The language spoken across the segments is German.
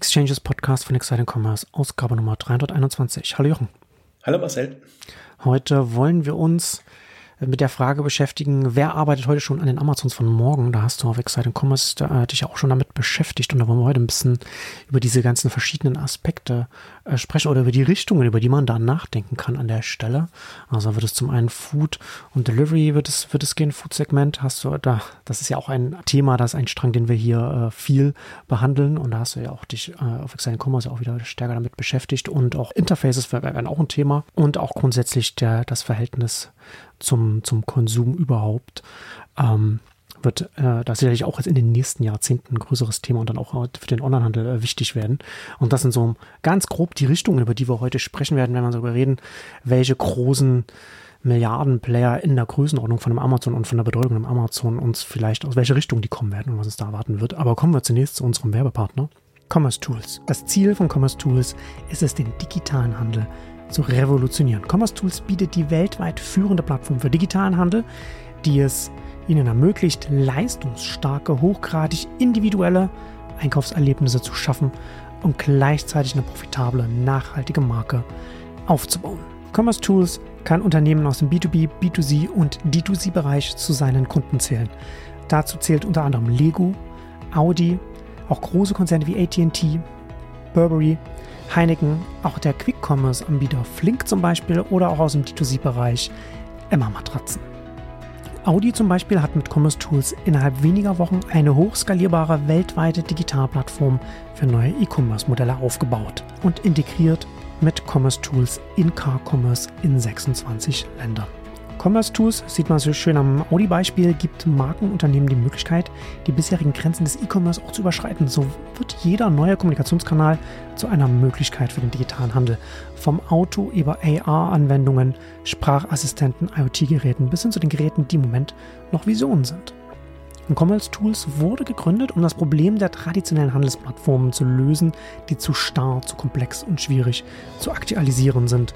Exchanges Podcast von Exciting Commerce, Ausgabe Nummer 321. Hallo Jochen. Hallo Marcel. Heute wollen wir uns mit der Frage beschäftigen, wer arbeitet heute schon an den Amazons von morgen? Da hast du auf Exciting Commerce da, äh, dich ja auch schon damit beschäftigt. Und da wollen wir heute ein bisschen über diese ganzen verschiedenen Aspekte äh, sprechen oder über die Richtungen, über die man da nachdenken kann an der Stelle. Also wird es zum einen Food und Delivery wird es, wird es gehen, Food-Segment. Hast du da, das ist ja auch ein Thema, das ist ein Strang, den wir hier äh, viel behandeln. Und da hast du ja auch dich äh, auf Exciting Commerce auch wieder stärker damit beschäftigt. Und auch Interfaces werden auch ein Thema. Und auch grundsätzlich der, das Verhältnis zum, zum Konsum überhaupt. Ähm, wird äh, das sicherlich auch jetzt in den nächsten Jahrzehnten ein größeres Thema und dann auch für den Onlinehandel äh, wichtig werden. Und das sind so ganz grob die Richtungen, über die wir heute sprechen werden, wenn wir darüber reden, welche großen Milliardenplayer in der Größenordnung von einem Amazon und von der Bedeutung im Amazon uns vielleicht aus welche Richtung die kommen werden und was es da erwarten wird. Aber kommen wir zunächst zu unserem Werbepartner. Commerce Tools. Das Ziel von Commerce Tools ist es, den digitalen Handel zu revolutionieren. Commerce Tools bietet die weltweit führende Plattform für digitalen Handel, die es ihnen ermöglicht, leistungsstarke, hochgradig individuelle Einkaufserlebnisse zu schaffen und gleichzeitig eine profitable, nachhaltige Marke aufzubauen. Commerce Tools kann Unternehmen aus dem B2B, B2C und D2C-Bereich zu seinen Kunden zählen. Dazu zählt unter anderem Lego, Audi, auch große Konzerne wie ATT, Burberry, Heineken, auch der Quick-Commerce-Anbieter Flink zum Beispiel oder auch aus dem D2C-Bereich Emma Matratzen. Audi zum Beispiel hat mit Commerce Tools innerhalb weniger Wochen eine hochskalierbare weltweite Digitalplattform für neue E-Commerce-Modelle aufgebaut und integriert mit Commerce Tools in Car Commerce in 26 Ländern. Commerce Tools, sieht man so schön am Audi-Beispiel, gibt Markenunternehmen die Möglichkeit, die bisherigen Grenzen des E-Commerce auch zu überschreiten. So wird jeder neue Kommunikationskanal zu einer Möglichkeit für den digitalen Handel. Vom Auto über AR-Anwendungen, Sprachassistenten, IoT-Geräten bis hin zu den Geräten, die im Moment noch Visionen sind. Und Commerce Tools wurde gegründet, um das Problem der traditionellen Handelsplattformen zu lösen, die zu starr, zu komplex und schwierig zu aktualisieren sind.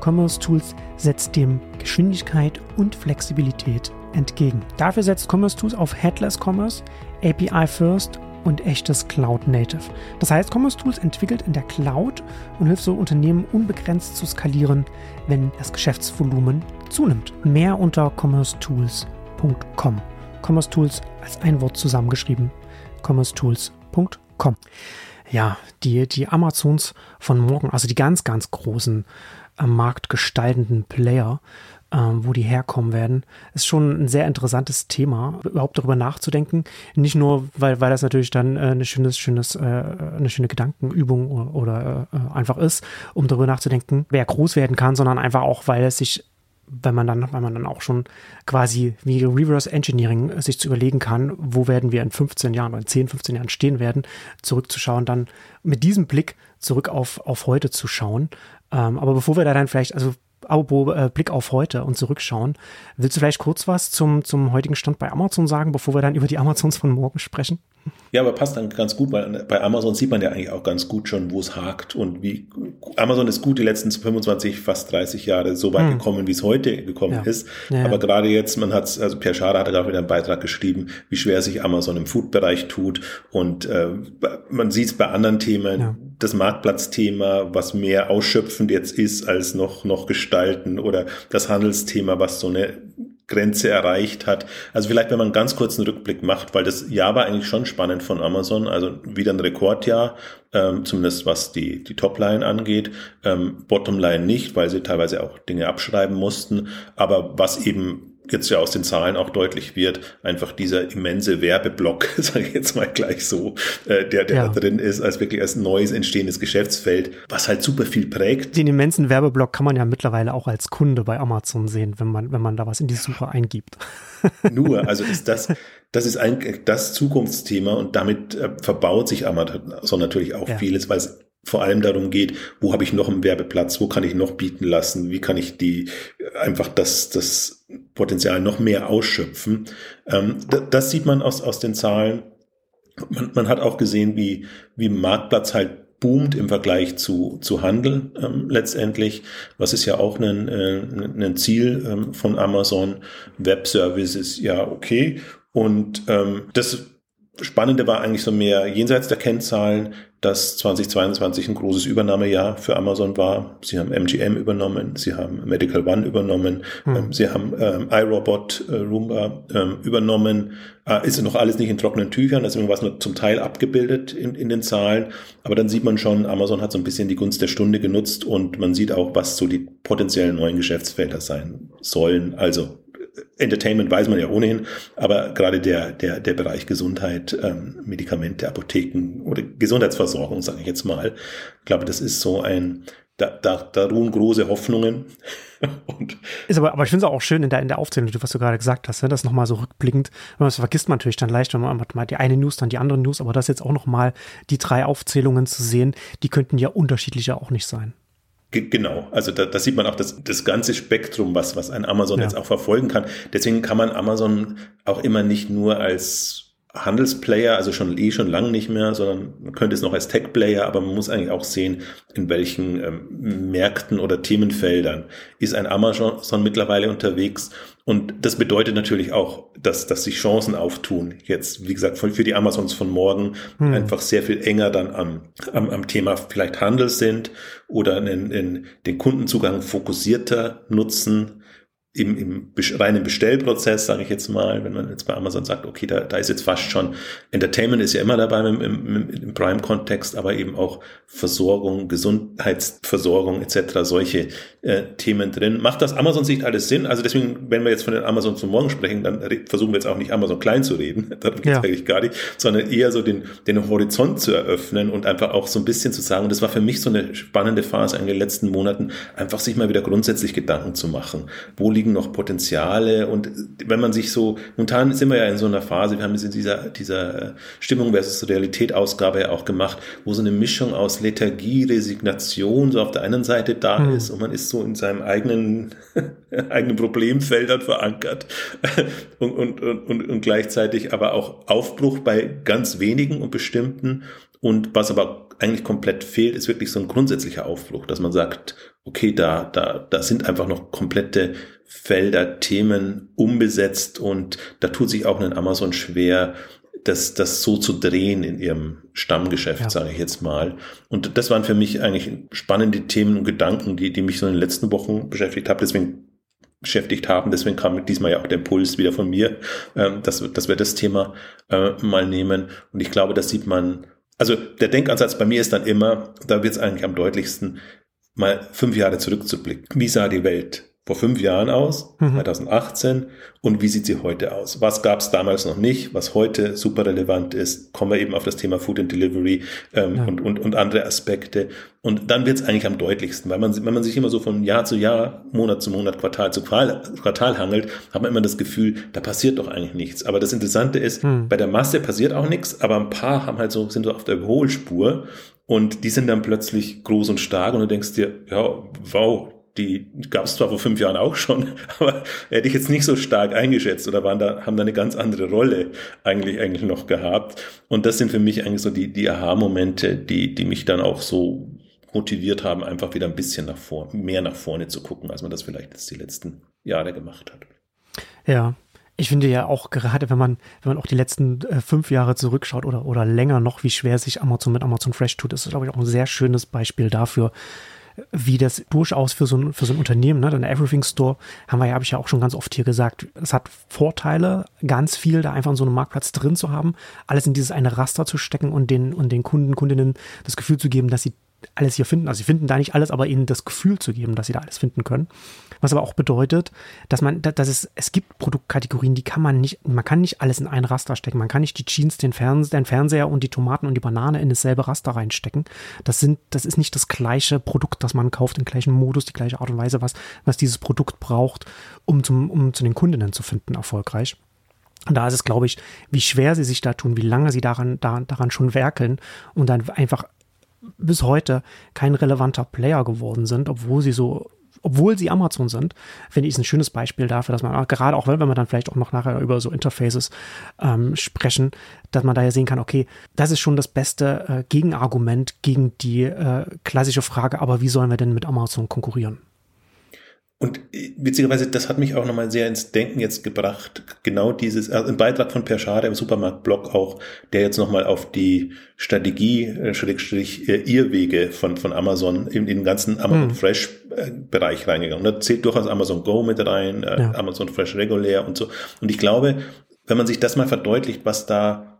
Commerce Tools setzt dem Geschwindigkeit und Flexibilität entgegen. Dafür setzt Commerce Tools auf Headless Commerce, API First und echtes Cloud Native. Das heißt, Commerce Tools entwickelt in der Cloud und hilft so Unternehmen unbegrenzt zu skalieren, wenn das Geschäftsvolumen zunimmt. Mehr unter commercetools.com. Commerce Tools als ein Wort zusammengeschrieben. commercetools.com. Ja, die, die Amazons von morgen, also die ganz, ganz großen am Markt gestaltenden Player, ähm, wo die herkommen werden, ist schon ein sehr interessantes Thema, überhaupt darüber nachzudenken. Nicht nur, weil, weil das natürlich dann äh, eine schönes, schönes, äh, eine schöne Gedankenübung oder, oder äh, einfach ist, um darüber nachzudenken, wer groß werden kann, sondern einfach auch, weil es sich wenn man dann, wenn man dann auch schon quasi wie Reverse Engineering sich zu überlegen kann, wo werden wir in 15 Jahren oder in 10, 15 Jahren stehen werden, zurückzuschauen, dann mit diesem Blick zurück auf, auf heute zu schauen, ähm, aber bevor wir da dann vielleicht, also apropos äh, Blick auf heute und zurückschauen, willst du vielleicht kurz was zum, zum heutigen Stand bei Amazon sagen, bevor wir dann über die Amazons von morgen sprechen? Ja, aber passt dann ganz gut, weil bei Amazon sieht man ja eigentlich auch ganz gut schon, wo es hakt und wie Amazon ist gut die letzten 25, fast 30 Jahre so weit hm. gekommen, wie es heute gekommen ja. ist. Ja, aber gerade jetzt, man hat also Pierre Schade hat gerade wieder einen Beitrag geschrieben, wie schwer sich Amazon im Food-Bereich tut und äh, man sieht es bei anderen Themen, ja. das Marktplatzthema, was mehr ausschöpfend jetzt ist als noch, noch gestalten oder das Handelsthema, was so eine Grenze erreicht hat. Also vielleicht, wenn man einen ganz kurzen Rückblick macht, weil das Jahr war eigentlich schon spannend von Amazon, also wieder ein Rekordjahr, ähm, zumindest was die, die Topline angeht, ähm, Bottomline nicht, weil sie teilweise auch Dinge abschreiben mussten, aber was eben jetzt ja aus den Zahlen auch deutlich wird, einfach dieser immense Werbeblock, sage ich jetzt mal gleich so, äh, der, der ja. da drin ist, als wirklich als neues entstehendes Geschäftsfeld, was halt super viel prägt. Den immensen Werbeblock kann man ja mittlerweile auch als Kunde bei Amazon sehen, wenn man, wenn man da was in die Suche eingibt. Nur, also ist das, das ist eigentlich das Zukunftsthema und damit äh, verbaut sich Amazon natürlich auch ja. vieles, weil es vor allem darum geht, wo habe ich noch einen Werbeplatz, wo kann ich noch bieten lassen, wie kann ich die einfach das, das Potenzial noch mehr ausschöpfen. Ähm, das sieht man aus, aus den Zahlen. Man, man hat auch gesehen, wie, wie Marktplatz halt boomt im Vergleich zu, zu Handel ähm, letztendlich. Was ist ja auch ein, äh, ein Ziel ähm, von Amazon. Web Services, ja, okay. Und ähm, das Spannende war eigentlich so mehr jenseits der Kennzahlen, dass 2022 ein großes Übernahmejahr für Amazon war. Sie haben MGM übernommen, sie haben Medical One übernommen, mhm. sie haben ähm, iRobot, äh, Roomba ähm, übernommen. Äh, ist noch alles nicht in trockenen Tüchern, das ist irgendwas nur zum Teil abgebildet in, in den Zahlen. Aber dann sieht man schon, Amazon hat so ein bisschen die Gunst der Stunde genutzt und man sieht auch, was so die potenziellen neuen Geschäftsfelder sein sollen. Also Entertainment weiß man ja ohnehin, aber gerade der, der, der Bereich Gesundheit, ähm, Medikamente, Apotheken oder Gesundheitsversorgung, sage ich jetzt mal, ich glaube, das ist so ein, da, da, da ruhen große Hoffnungen. Und ist aber, aber ich finde es auch schön in der, in der Aufzählung, was du gerade gesagt hast, ne? das nochmal so rückblickend, das vergisst man natürlich dann leicht, wenn man mal die eine News, dann die andere News, aber das jetzt auch nochmal die drei Aufzählungen zu sehen, die könnten ja unterschiedlicher auch nicht sein. Genau, also da, da sieht man auch das, das ganze Spektrum, was, was ein Amazon ja. jetzt auch verfolgen kann. Deswegen kann man Amazon auch immer nicht nur als Handelsplayer, also schon eh schon lange nicht mehr, sondern man könnte es noch als Tech-Player, aber man muss eigentlich auch sehen, in welchen ähm, Märkten oder Themenfeldern ist ein Amazon mittlerweile unterwegs. Und das bedeutet natürlich auch, dass, dass sich Chancen auftun. Jetzt, wie gesagt, für die Amazons von morgen hm. einfach sehr viel enger dann am, am, am Thema vielleicht Handel sind oder in, in den Kundenzugang fokussierter nutzen im, im reinen Bestellprozess, sage ich jetzt mal, wenn man jetzt bei Amazon sagt, okay, da, da ist jetzt fast schon Entertainment ist ja immer dabei im, im, im Prime-Kontext, aber eben auch Versorgung, Gesundheitsversorgung etc., solche äh, Themen drin. Macht das Amazon-Sicht alles Sinn? Also deswegen, wenn wir jetzt von den Amazon zum Morgen sprechen, dann versuchen wir jetzt auch nicht Amazon klein zu reden, darum geht es ja. eigentlich gar nicht, sondern eher so den, den Horizont zu eröffnen und einfach auch so ein bisschen zu sagen, und das war für mich so eine spannende Phase in den letzten Monaten, einfach sich mal wieder grundsätzlich Gedanken zu machen. Wo liegen liegen noch Potenziale und wenn man sich so, momentan sind wir ja in so einer Phase, wir haben es in dieser, dieser Stimmung versus Realität Ausgabe ja auch gemacht, wo so eine Mischung aus Lethargie, Resignation so auf der einen Seite da mhm. ist und man ist so in seinem eigenen, eigenen Problemfeldern verankert und, und, und, und gleichzeitig aber auch Aufbruch bei ganz wenigen und bestimmten und was aber eigentlich komplett fehlt, ist wirklich so ein grundsätzlicher Aufbruch, dass man sagt, okay, da, da, da sind einfach noch komplette Felder, Themen umbesetzt und da tut sich auch ein Amazon schwer, das, das so zu drehen in ihrem Stammgeschäft, ja. sage ich jetzt mal. Und das waren für mich eigentlich spannende Themen und Gedanken, die, die mich so in den letzten Wochen beschäftigt haben. Deswegen beschäftigt haben. Deswegen kam diesmal ja auch der Impuls wieder von mir, ähm, dass, dass wir das Thema äh, mal nehmen. Und ich glaube, das sieht man, also der Denkansatz bei mir ist dann immer, da wird es eigentlich am deutlichsten, mal fünf Jahre zurückzublicken. Wie sah die Welt vor fünf Jahren aus, mhm. 2018, und wie sieht sie heute aus? Was gab es damals noch nicht, was heute super relevant ist? Kommen wir eben auf das Thema Food and Delivery ähm, ja. und, und, und andere Aspekte. Und dann wird es eigentlich am deutlichsten, weil man, wenn man sich immer so von Jahr zu Jahr, Monat zu Monat, Quartal zu Quartal, Quartal hangelt, hat man immer das Gefühl, da passiert doch eigentlich nichts. Aber das Interessante ist, mhm. bei der Masse passiert auch nichts, aber ein paar haben halt so, sind so auf der Überholspur und die sind dann plötzlich groß und stark und du denkst dir, ja, wow, die gab es zwar vor fünf Jahren auch schon, aber hätte ich jetzt nicht so stark eingeschätzt oder waren da, haben da eine ganz andere Rolle eigentlich, eigentlich noch gehabt. Und das sind für mich eigentlich so die, die Aha-Momente, die, die mich dann auch so motiviert haben, einfach wieder ein bisschen nach vorne, mehr nach vorne zu gucken, als man das vielleicht jetzt die letzten Jahre gemacht hat. Ja, ich finde ja auch gerade, wenn man, wenn man auch die letzten äh, fünf Jahre zurückschaut oder, oder länger noch, wie schwer sich Amazon mit Amazon Fresh tut, ist, glaube ich, auch ein sehr schönes Beispiel dafür, wie das durchaus für so ein, für so ein Unternehmen, ne, der Everything Store, haben wir ja, habe ich ja auch schon ganz oft hier gesagt, es hat Vorteile, ganz viel da einfach in so einem Marktplatz drin zu haben, alles in dieses eine Raster zu stecken und den, und den Kunden, Kundinnen das Gefühl zu geben, dass sie alles hier finden. Also sie finden da nicht alles, aber ihnen das Gefühl zu geben, dass sie da alles finden können. Was aber auch bedeutet, dass man, dass es, es gibt Produktkategorien, die kann man nicht, man kann nicht alles in ein Raster stecken. Man kann nicht die Jeans, den, Fernse den Fernseher und die Tomaten und die Banane in dasselbe Raster reinstecken. Das sind, das ist nicht das gleiche Produkt, das man kauft, im gleichen Modus, die gleiche Art und Weise, was, was dieses Produkt braucht, um zum, um zu den Kundinnen zu finden, erfolgreich. Und da ist es, glaube ich, wie schwer sie sich da tun, wie lange sie daran, daran, daran schon werkeln und dann einfach bis heute kein relevanter Player geworden sind, obwohl sie so obwohl sie Amazon sind, finde ich es ein schönes Beispiel dafür, dass man gerade auch, wenn wir dann vielleicht auch noch nachher über so Interfaces ähm, sprechen, dass man da ja sehen kann, okay, das ist schon das beste äh, Gegenargument gegen die äh, klassische Frage, aber wie sollen wir denn mit Amazon konkurrieren? Und witzigerweise, das hat mich auch nochmal sehr ins Denken jetzt gebracht. Genau dieses, also ein Beitrag von Per Schade im Supermarkt-Blog auch, der jetzt nochmal auf die Strategie, äh, Schrägstrich, äh, Irrwege von, von Amazon in, in den ganzen Amazon hm. Fresh äh, Bereich reingegangen. Da zählt durchaus Amazon Go mit rein, äh, ja. Amazon Fresh regulär und so. Und ich glaube, wenn man sich das mal verdeutlicht, was da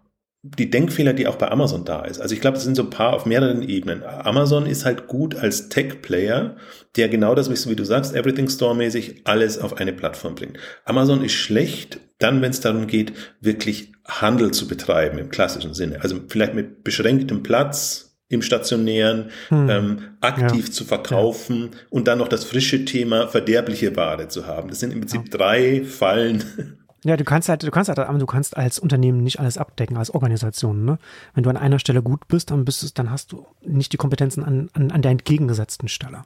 die Denkfehler, die auch bei Amazon da ist. Also ich glaube, das sind so ein paar auf mehreren Ebenen. Amazon ist halt gut als Tech-Player, der genau das, wie du sagst, Everything Store-mäßig alles auf eine Plattform bringt. Amazon ist schlecht, dann, wenn es darum geht, wirklich Handel zu betreiben im klassischen Sinne. Also vielleicht mit beschränktem Platz, im stationären, hm. ähm, aktiv ja. zu verkaufen ja. und dann noch das frische Thema verderbliche Ware zu haben. Das sind im Prinzip ja. drei Fallen, ja, du kannst halt, du kannst halt, aber du kannst als Unternehmen nicht alles abdecken, als Organisation, ne? Wenn du an einer Stelle gut bist, dann bist du, dann hast du nicht die Kompetenzen an, an, an der entgegengesetzten Stelle.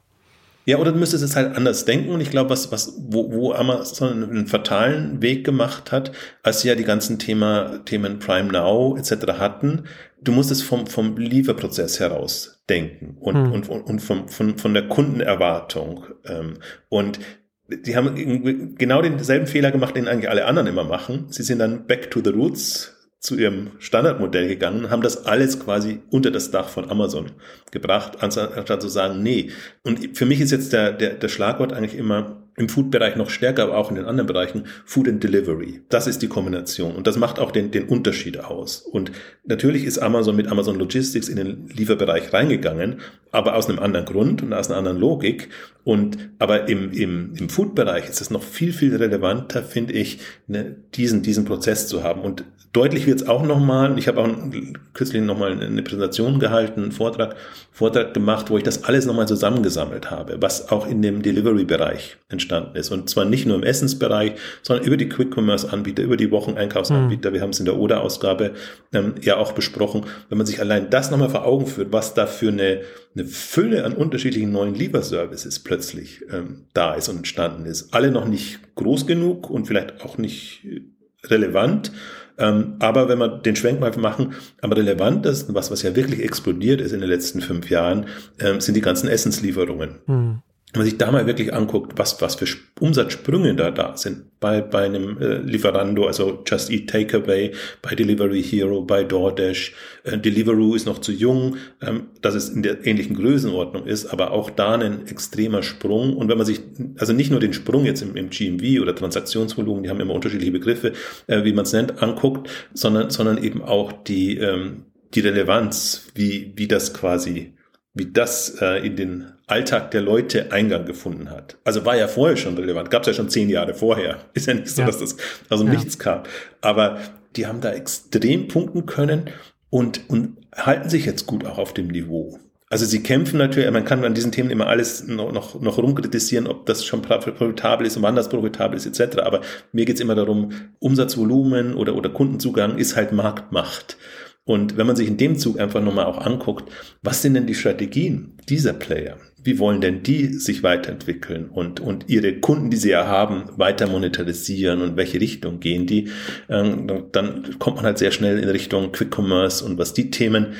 Ja, oder du müsstest es halt anders denken. Und ich glaube, was, was, wo, wo Amazon einen fatalen Weg gemacht hat, als sie ja die ganzen Thema, Themen Prime Now etc. hatten, du musst es vom, vom Lieferprozess heraus denken und, hm. und, und, und vom, von, von der Kundenerwartung. Ähm, und die haben genau denselben Fehler gemacht, den eigentlich alle anderen immer machen. Sie sind dann back to the roots zu ihrem Standardmodell gegangen, haben das alles quasi unter das Dach von Amazon gebracht, anstatt zu sagen, nee. Und für mich ist jetzt der, der, der Schlagwort eigentlich immer, im Food-Bereich noch stärker, aber auch in den anderen Bereichen, Food and Delivery. Das ist die Kombination und das macht auch den, den Unterschied aus. Und natürlich ist Amazon mit Amazon Logistics in den Lieferbereich reingegangen, aber aus einem anderen Grund und aus einer anderen Logik. Und aber im, im, im Food-Bereich ist es noch viel, viel relevanter, finde ich, ne, diesen, diesen Prozess zu haben. Und deutlich wird es auch nochmal, ich habe auch kürzlich nochmal eine Präsentation gehalten, einen Vortrag, Vortrag gemacht, wo ich das alles nochmal zusammengesammelt habe, was auch in dem Delivery-Bereich entstanden ist. Und zwar nicht nur im Essensbereich, sondern über die Quick-Commerce-Anbieter, über die Wocheneinkaufsanbieter. Mhm. Wir haben es in der Oder-Ausgabe ähm, ja auch besprochen. Wenn man sich allein das nochmal vor Augen führt, was da für eine, eine Fülle an unterschiedlichen neuen Lieferservices plötzlich ähm, da ist und entstanden ist. Alle noch nicht groß genug und vielleicht auch nicht relevant. Ähm, aber wenn wir den Schwenk mal machen, am relevantesten, was, was ja wirklich explodiert ist in den letzten fünf Jahren, ähm, sind die ganzen Essenslieferungen. Mhm wenn man sich da mal wirklich anguckt, was, was für Umsatzsprünge da da sind bei, bei einem äh, Lieferando, also Just Eat Takeaway, bei Delivery Hero, bei DoorDash. Äh, Deliveroo ist noch zu jung, ähm, dass es in der ähnlichen Größenordnung ist, aber auch da ein extremer Sprung. Und wenn man sich, also nicht nur den Sprung jetzt im, im GMV oder Transaktionsvolumen, die haben immer unterschiedliche Begriffe, äh, wie man es nennt, anguckt, sondern, sondern eben auch die, ähm, die Relevanz, wie, wie das quasi wie das äh, in den Alltag der Leute Eingang gefunden hat. Also war ja vorher schon relevant, gab es ja schon zehn Jahre vorher. Ist ja nicht so, ja. dass das also ja. nichts kam. Aber die haben da extrem punkten können und, und halten sich jetzt gut auch auf dem Niveau. Also sie kämpfen natürlich, man kann an diesen Themen immer alles noch, noch, noch rumkritisieren, ob das schon profitabel ist und wann das profitabel ist, etc. Aber mir geht's immer darum, Umsatzvolumen oder, oder Kundenzugang ist halt Marktmacht. Und wenn man sich in dem Zug einfach nochmal auch anguckt, was sind denn die Strategien dieser Player? Wie wollen denn die sich weiterentwickeln und, und ihre Kunden, die sie ja haben, weiter monetarisieren und welche Richtung gehen die? Ähm, dann kommt man halt sehr schnell in Richtung Quick Commerce und was die Themen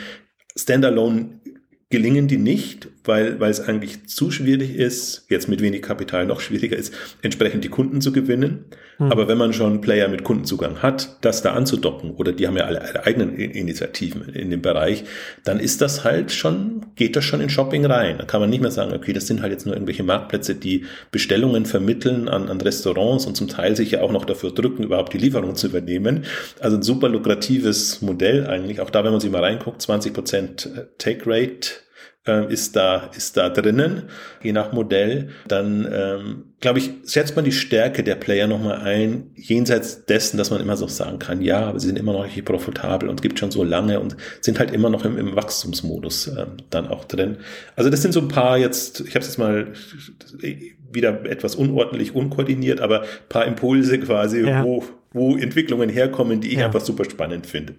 Standalone gelingen die nicht, weil, weil es eigentlich zu schwierig ist, jetzt mit wenig Kapital noch schwieriger ist, entsprechend die Kunden zu gewinnen. Hm. Aber wenn man schon Player mit Kundenzugang hat, das da anzudocken, oder die haben ja alle, alle eigenen Initiativen in dem Bereich, dann ist das halt schon, geht das schon in Shopping rein. Da kann man nicht mehr sagen, okay, das sind halt jetzt nur irgendwelche Marktplätze, die Bestellungen vermitteln an, an Restaurants und zum Teil sich ja auch noch dafür drücken, überhaupt die Lieferung zu übernehmen. Also ein super lukratives Modell eigentlich. Auch da, wenn man sich mal reinguckt, 20 Prozent Take Rate äh, ist da ist da drinnen, je nach Modell. Dann ähm, glaube ich, setzt man die Stärke der Player nochmal ein, jenseits dessen, dass man immer so sagen kann, ja, aber sie sind immer noch richtig profitabel und gibt schon so lange und sind halt immer noch im, im Wachstumsmodus äh, dann auch drin. Also das sind so ein paar jetzt, ich habe es jetzt mal wieder etwas unordentlich, unkoordiniert, aber paar Impulse quasi, ja. wo, wo Entwicklungen herkommen, die ich ja. einfach super spannend finde.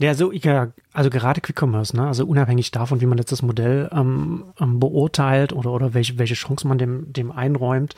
Ja, so, ja, also gerade Quick Commerce, ne? also unabhängig davon, wie man jetzt das Modell ähm, ähm, beurteilt oder, oder welche, welche Chance man dem, dem einräumt,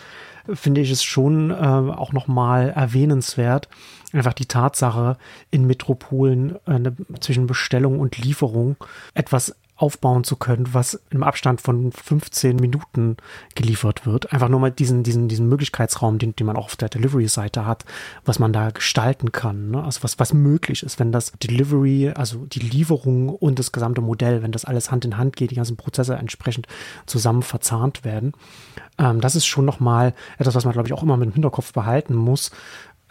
finde ich es schon äh, auch nochmal erwähnenswert. Einfach die Tatsache, in Metropolen äh, ne, zwischen Bestellung und Lieferung etwas aufbauen zu können, was im Abstand von 15 Minuten geliefert wird. Einfach nur mal diesen, diesen, diesen Möglichkeitsraum, den, den man auch auf der Delivery-Seite hat, was man da gestalten kann. Ne? Also was, was möglich ist, wenn das Delivery, also die Lieferung und das gesamte Modell, wenn das alles Hand in Hand geht, die ganzen Prozesse entsprechend zusammen verzahnt werden. Ähm, das ist schon nochmal etwas, was man, glaube ich, auch immer mit dem Hinterkopf behalten muss,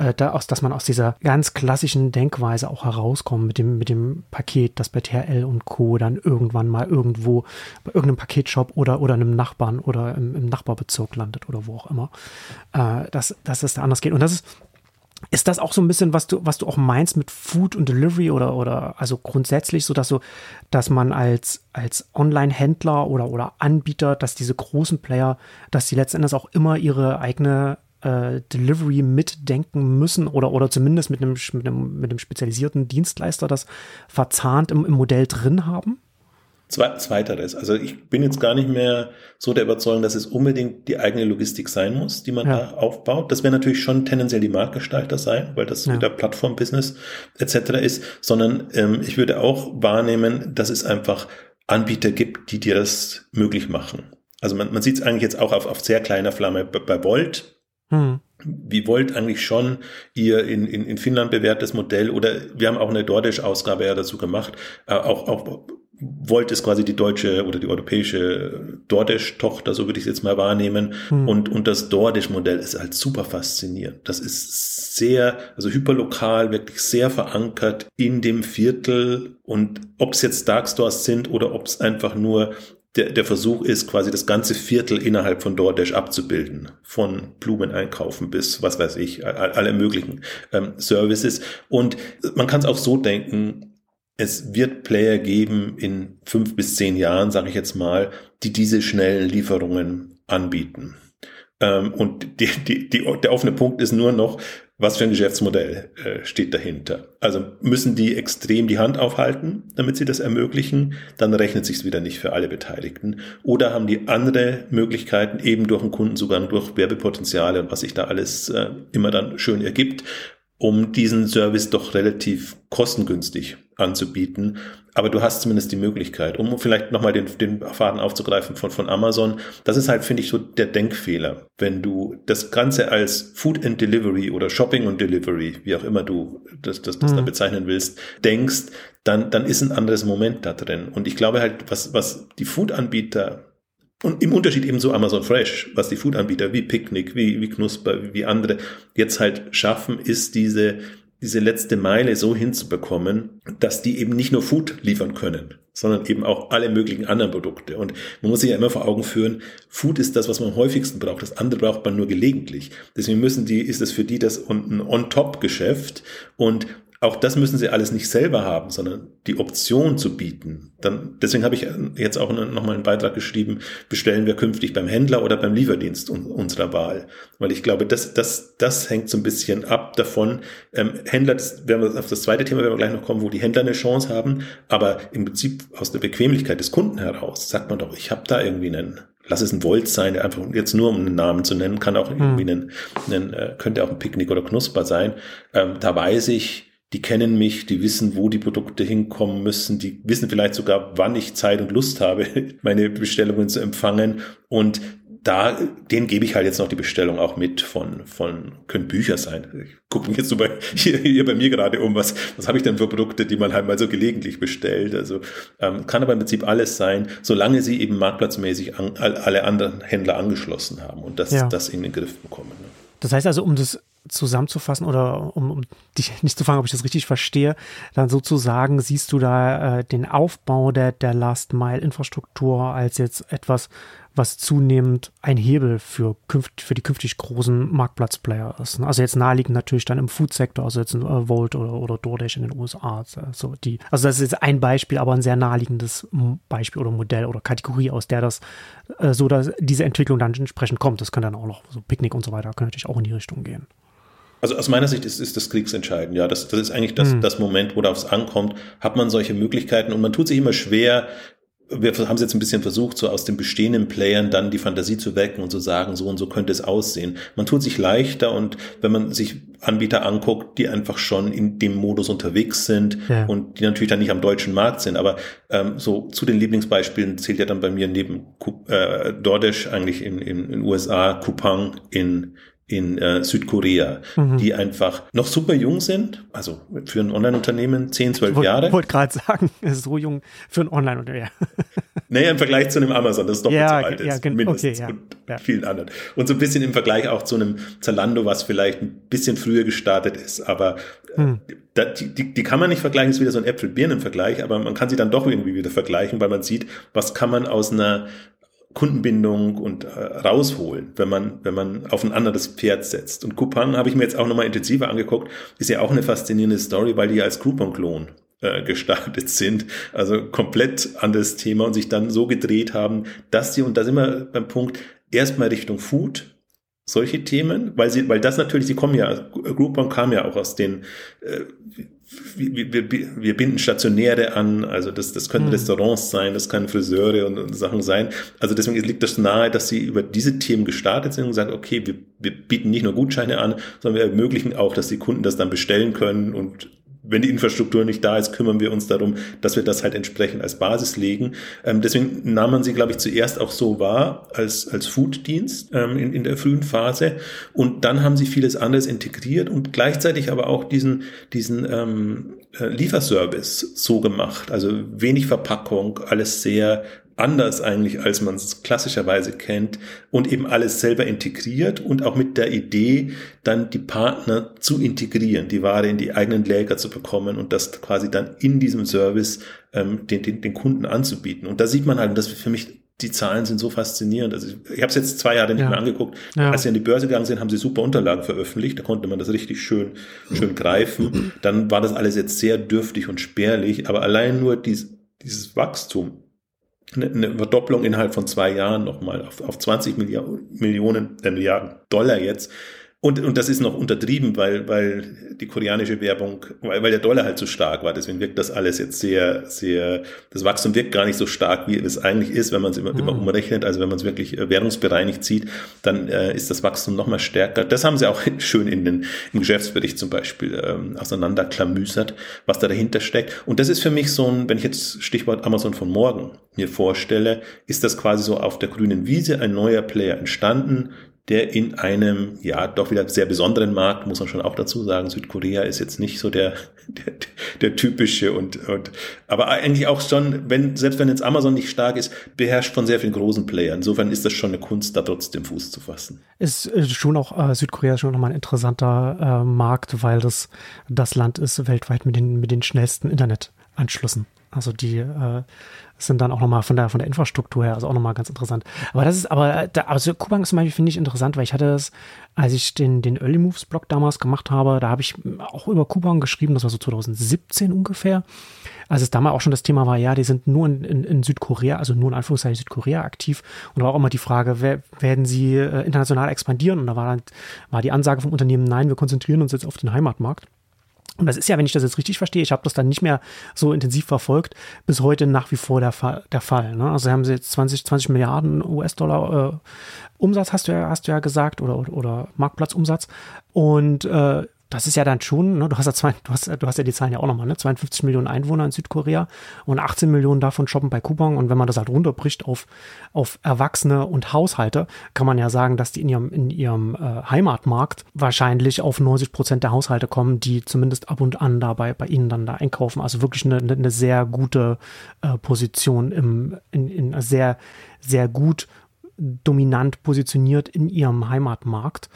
äh, da aus, dass man aus dieser ganz klassischen Denkweise auch herauskommt mit dem, mit dem Paket, das bei TRL und Co. dann irgendwann mal irgendwo bei irgendeinem Paketshop oder, oder einem Nachbarn oder im, im Nachbarbezirk landet oder wo auch immer, äh, dass, dass es da anders geht. Und das ist, ist das auch so ein bisschen, was du, was du auch meinst mit Food und Delivery oder, oder also grundsätzlich so, dass so, dass man als, als Online-Händler oder, oder Anbieter, dass diese großen Player, dass sie letzten Endes auch immer ihre eigene äh, Delivery mitdenken müssen oder, oder zumindest mit einem, mit, einem, mit einem spezialisierten Dienstleister das verzahnt im, im Modell drin haben? Zweiteres. Also ich bin jetzt gar nicht mehr so der Überzeugung, dass es unbedingt die eigene Logistik sein muss, die man ja. da aufbaut. Das wäre natürlich schon tendenziell die Marktgestalter sein, weil das ja. wieder Plattform-Business etc. ist, sondern ähm, ich würde auch wahrnehmen, dass es einfach Anbieter gibt, die dir das möglich machen. Also man, man sieht es eigentlich jetzt auch auf, auf sehr kleiner Flamme bei, bei Volt, hm. Wie wollt eigentlich schon ihr in, in, in Finnland bewährtes Modell oder wir haben auch eine Dordisch-Ausgabe ja dazu gemacht, äh, auch, auch Volt ist quasi die deutsche oder die europäische Dordisch-Tochter, so würde ich es jetzt mal wahrnehmen. Hm. Und, und das Dordisch-Modell ist halt super faszinierend. Das ist sehr, also hyperlokal, wirklich sehr verankert in dem Viertel. Und ob es jetzt Darkstores sind oder ob es einfach nur der, der Versuch ist, quasi das ganze Viertel innerhalb von DoorDash abzubilden. Von Blumen einkaufen bis, was weiß ich, alle möglichen ähm, Services. Und man kann es auch so denken, es wird Player geben in fünf bis zehn Jahren, sage ich jetzt mal, die diese schnellen Lieferungen anbieten. Ähm, und die, die, die, der offene Punkt ist nur noch, was für ein Geschäftsmodell äh, steht dahinter? Also müssen die extrem die Hand aufhalten, damit sie das ermöglichen? Dann rechnet sich wieder nicht für alle Beteiligten. Oder haben die andere Möglichkeiten, eben durch einen Kundenzugang, durch Werbepotenziale und was sich da alles äh, immer dann schön ergibt, um diesen Service doch relativ kostengünstig anzubieten. Aber du hast zumindest die Möglichkeit, um vielleicht nochmal den, den Faden aufzugreifen von, von Amazon. Das ist halt, finde ich, so der Denkfehler. Wenn du das Ganze als Food and Delivery oder Shopping und Delivery, wie auch immer du das, das, das mhm. da bezeichnen willst, denkst, dann, dann ist ein anderes Moment da drin. Und ich glaube halt, was, was die Food-Anbieter und im Unterschied eben so Amazon Fresh, was die Food-Anbieter wie Picnic, wie, wie Knusper, wie andere jetzt halt schaffen, ist diese, diese letzte Meile so hinzubekommen, dass die eben nicht nur Food liefern können, sondern eben auch alle möglichen anderen Produkte. Und man muss sich ja immer vor Augen führen, Food ist das, was man am häufigsten braucht. Das andere braucht man nur gelegentlich. Deswegen müssen die, ist es für die das ein On-Top-Geschäft. Und auch das müssen sie alles nicht selber haben, sondern die Option zu bieten. Dann, deswegen habe ich jetzt auch nochmal einen Beitrag geschrieben, bestellen wir künftig beim Händler oder beim Lieferdienst unserer Wahl. Weil ich glaube, das, das, das hängt so ein bisschen ab davon. Ähm, Händler, das werden wir auf das zweite Thema werden wir gleich noch kommen, wo die Händler eine Chance haben. Aber im Prinzip aus der Bequemlichkeit des Kunden heraus sagt man doch, ich habe da irgendwie einen lass es ein Volt sein, einfach jetzt nur um einen Namen zu nennen, kann auch irgendwie hm. einen, einen, äh, könnte auch ein Picknick oder Knusper sein. Ähm, da weiß ich, die kennen mich, die wissen, wo die Produkte hinkommen müssen, die wissen vielleicht sogar, wann ich Zeit und Lust habe, meine Bestellungen zu empfangen. Und da, denen gebe ich halt jetzt noch die Bestellung auch mit von, von, können Bücher sein. Ich gucke mich jetzt so bei, hier, hier bei mir gerade um, was, was habe ich denn für Produkte, die man halt mal so gelegentlich bestellt. Also ähm, kann aber im Prinzip alles sein, solange sie eben marktplatzmäßig an, alle anderen Händler angeschlossen haben und das, ja. das in den Griff bekommen. Ne? Das heißt also, um das zusammenzufassen oder um, um dich nicht zu fragen, ob ich das richtig verstehe, dann sozusagen siehst du da äh, den Aufbau der, der Last-Mile-Infrastruktur als jetzt etwas, was zunehmend ein Hebel für, künft, für die künftig großen Marktplatzplayer ist. Ne? Also jetzt naheliegend natürlich dann im Food-Sektor, also jetzt ein äh, Volt oder, oder DoorDash in den USA. Also, die, also das ist jetzt ein Beispiel, aber ein sehr naheliegendes Beispiel oder Modell oder Kategorie, aus der das äh, so, dass diese Entwicklung dann entsprechend kommt. Das kann dann auch noch, so Picknick und so weiter, kann natürlich auch in die Richtung gehen. Also aus meiner Sicht ist, ist das kriegsentscheidend. Ja, das, das ist eigentlich das, mhm. das Moment, wo darauf ankommt. Hat man solche Möglichkeiten und man tut sich immer schwer, wir haben es jetzt ein bisschen versucht, so aus den bestehenden Playern dann die Fantasie zu wecken und zu sagen, so und so könnte es aussehen. Man tut sich leichter und wenn man sich Anbieter anguckt, die einfach schon in dem Modus unterwegs sind ja. und die natürlich dann nicht am deutschen Markt sind, aber ähm, so zu den Lieblingsbeispielen zählt ja dann bei mir neben äh, DoorDash eigentlich in, in, in USA, Coupang in in äh, Südkorea, mhm. die einfach noch super jung sind, also für ein Online-Unternehmen 10, 12 wollt, Jahre. Ich wollte gerade sagen, so jung für ein Online-Unternehmen. naja, im Vergleich zu einem Amazon, das ist doppelt ja, so alt ja, ist, mindestens okay, ja, und vielen anderen. Und so ein bisschen im Vergleich auch zu einem Zalando, was vielleicht ein bisschen früher gestartet ist, aber mhm. da, die, die kann man nicht vergleichen, ist wieder so ein Äpfel-Birnen-Vergleich, aber man kann sie dann doch irgendwie wieder vergleichen, weil man sieht, was kann man aus einer Kundenbindung und äh, rausholen, wenn man, wenn man auf ein anderes Pferd setzt. Und Coupang habe ich mir jetzt auch nochmal intensiver angeguckt, ist ja auch eine faszinierende Story, weil die ja als Coupon-Klon äh, gestartet sind. Also komplett anderes Thema und sich dann so gedreht haben, dass sie, und da sind wir beim Punkt, erstmal Richtung Food, solche Themen, weil sie, weil das natürlich, sie kommen ja, Groupon kam ja auch aus den, äh, wir, wir, wir binden Stationäre an, also das, das können hm. Restaurants sein, das können Friseure und, und, Sachen sein. Also deswegen liegt das nahe, dass sie über diese Themen gestartet sind und sagen, okay, wir, wir bieten nicht nur Gutscheine an, sondern wir ermöglichen auch, dass die Kunden das dann bestellen können und wenn die Infrastruktur nicht da ist, kümmern wir uns darum, dass wir das halt entsprechend als Basis legen. Ähm, deswegen nahm man sie, glaube ich, zuerst auch so wahr als, als Food-Dienst ähm, in, in der frühen Phase. Und dann haben sie vieles anderes integriert und gleichzeitig aber auch diesen, diesen ähm, äh, Lieferservice so gemacht. Also wenig Verpackung, alles sehr anders eigentlich, als man es klassischerweise kennt und eben alles selber integriert und auch mit der Idee, dann die Partner zu integrieren, die Ware in die eigenen Läger zu bekommen und das quasi dann in diesem Service ähm, den, den, den Kunden anzubieten. Und da sieht man halt, und das für mich die Zahlen sind so faszinierend. Also ich, ich habe es jetzt zwei Jahre nicht ja. mehr angeguckt. Ja. Als sie an die Börse gegangen sind, haben sie super Unterlagen veröffentlicht. Da konnte man das richtig schön, schön greifen. Dann war das alles jetzt sehr dürftig und spärlich. Aber allein nur dies, dieses Wachstum eine Verdopplung innerhalb von zwei Jahren nochmal auf, auf 20 Milliarden, Millionen, äh, Milliarden Dollar jetzt. Und, und das ist noch untertrieben, weil, weil die koreanische Werbung, weil, weil der Dollar halt so stark war. Deswegen wirkt das alles jetzt sehr, sehr, das Wachstum wirkt gar nicht so stark, wie es eigentlich ist, wenn man es immer, mhm. immer umrechnet. Also wenn man es wirklich äh, währungsbereinigt sieht, dann äh, ist das Wachstum noch mal stärker. Das haben sie auch schön in den, im Geschäftsbericht zum Beispiel ähm, auseinanderklamüsert, was da dahinter steckt. Und das ist für mich so ein, wenn ich jetzt Stichwort Amazon von morgen mir vorstelle, ist das quasi so auf der grünen Wiese ein neuer Player entstanden, der in einem, ja, doch wieder sehr besonderen Markt, muss man schon auch dazu sagen, Südkorea ist jetzt nicht so der, der, der typische und, und, aber eigentlich auch schon, wenn, selbst wenn jetzt Amazon nicht stark ist, beherrscht von sehr vielen großen Playern. Insofern ist das schon eine Kunst, da trotzdem Fuß zu fassen. Ist schon auch, äh, Südkorea ist schon nochmal ein interessanter äh, Markt, weil das das Land ist weltweit mit den, mit den schnellsten Internetanschlüssen. Also die äh, sind dann auch nochmal von der, von der Infrastruktur her, also auch nochmal ganz interessant. Aber das ist, aber, da, also Kubank zum Beispiel finde ich interessant, weil ich hatte es, als ich den, den Early Moves Blog damals gemacht habe, da habe ich auch über Kubank geschrieben, das war so 2017 ungefähr. Als es damals auch schon das Thema war, ja, die sind nur in, in, in Südkorea, also nur in Anführungszeichen Südkorea aktiv. Und da war auch immer die Frage, wer, werden sie äh, international expandieren? Und da war dann, war die Ansage vom Unternehmen, nein, wir konzentrieren uns jetzt auf den Heimatmarkt. Und das ist ja, wenn ich das jetzt richtig verstehe, ich habe das dann nicht mehr so intensiv verfolgt, bis heute nach wie vor der Fall. Der Fall ne? Also haben sie jetzt 20, 20 Milliarden US-Dollar äh, Umsatz, hast du ja, hast du ja gesagt, oder, oder Marktplatzumsatz. Und äh, das ist ja dann schon, ne, du hast ja zwei, du hast, du hast ja die Zahlen ja auch nochmal, ne, 52 Millionen Einwohner in Südkorea und 18 Millionen davon shoppen bei Coupang und wenn man das halt runterbricht auf, auf Erwachsene und Haushalte, kann man ja sagen, dass die in ihrem, in ihrem äh, Heimatmarkt wahrscheinlich auf 90 Prozent der Haushalte kommen, die zumindest ab und an dabei bei ihnen dann da einkaufen. Also wirklich eine, eine sehr gute äh, Position im, in, in sehr, sehr gut dominant positioniert in ihrem Heimatmarkt.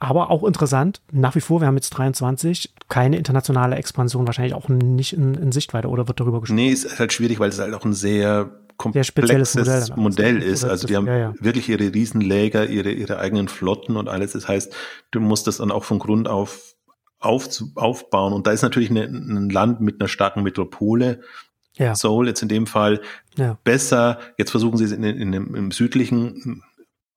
Aber auch interessant, nach wie vor, wir haben jetzt 23, keine internationale Expansion, wahrscheinlich auch nicht in, in Sichtweite oder wird darüber gesprochen? Nee, ist halt schwierig, weil es halt auch ein sehr komplexes Modell, Modell, ist. Also die haben ja, ja. wirklich ihre Riesenläger, ihre, ihre eigenen Flotten und alles. Das heißt, du musst das dann auch von Grund auf, auf aufbauen. Und da ist natürlich eine, ein Land mit einer starken Metropole, ja. Seoul jetzt in dem Fall, besser. Jetzt versuchen sie es in, in, in, im südlichen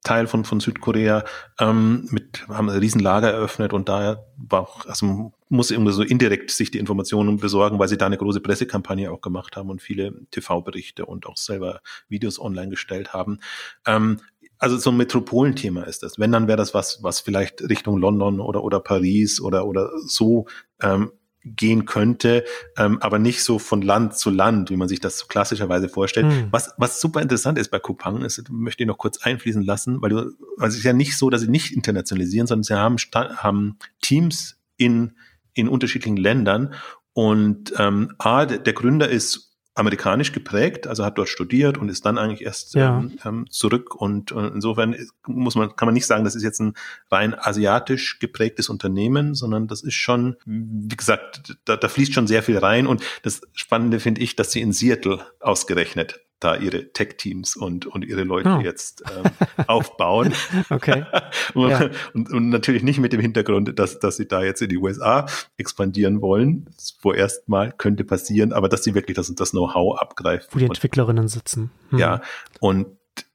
Teil von, von Südkorea, ähm, mit, haben ein Riesenlager eröffnet und da war auch, also muss irgendwie so indirekt sich die Informationen besorgen, weil sie da eine große Pressekampagne auch gemacht haben und viele TV-Berichte und auch selber Videos online gestellt haben. Ähm, also so ein Metropolenthema ist das. Wenn, dann wäre das was, was vielleicht Richtung London oder, oder Paris oder, oder so ähm, gehen könnte, ähm, aber nicht so von Land zu Land, wie man sich das klassischerweise vorstellt. Hm. Was, was super interessant ist bei Kupang, ist, möchte ich noch kurz einfließen lassen, weil du, also es ist ja nicht so, dass sie nicht internationalisieren, sondern sie haben, haben Teams in, in unterschiedlichen Ländern und ähm, A, der Gründer ist amerikanisch geprägt, also hat dort studiert und ist dann eigentlich erst ja. ähm, ähm zurück und äh, insofern muss man kann man nicht sagen, das ist jetzt ein rein asiatisch geprägtes Unternehmen, sondern das ist schon, wie gesagt, da, da fließt schon sehr viel rein und das Spannende finde ich, dass sie in Seattle ausgerechnet da ihre Tech-Teams und, und ihre Leute oh. jetzt ähm, aufbauen. okay. und, ja. und, und, natürlich nicht mit dem Hintergrund, dass, dass sie da jetzt in die USA expandieren wollen. Vorerst mal könnte passieren, aber dass sie wirklich das, das Know-how abgreifen. Wo die Entwicklerinnen sitzen. Hm. Ja, und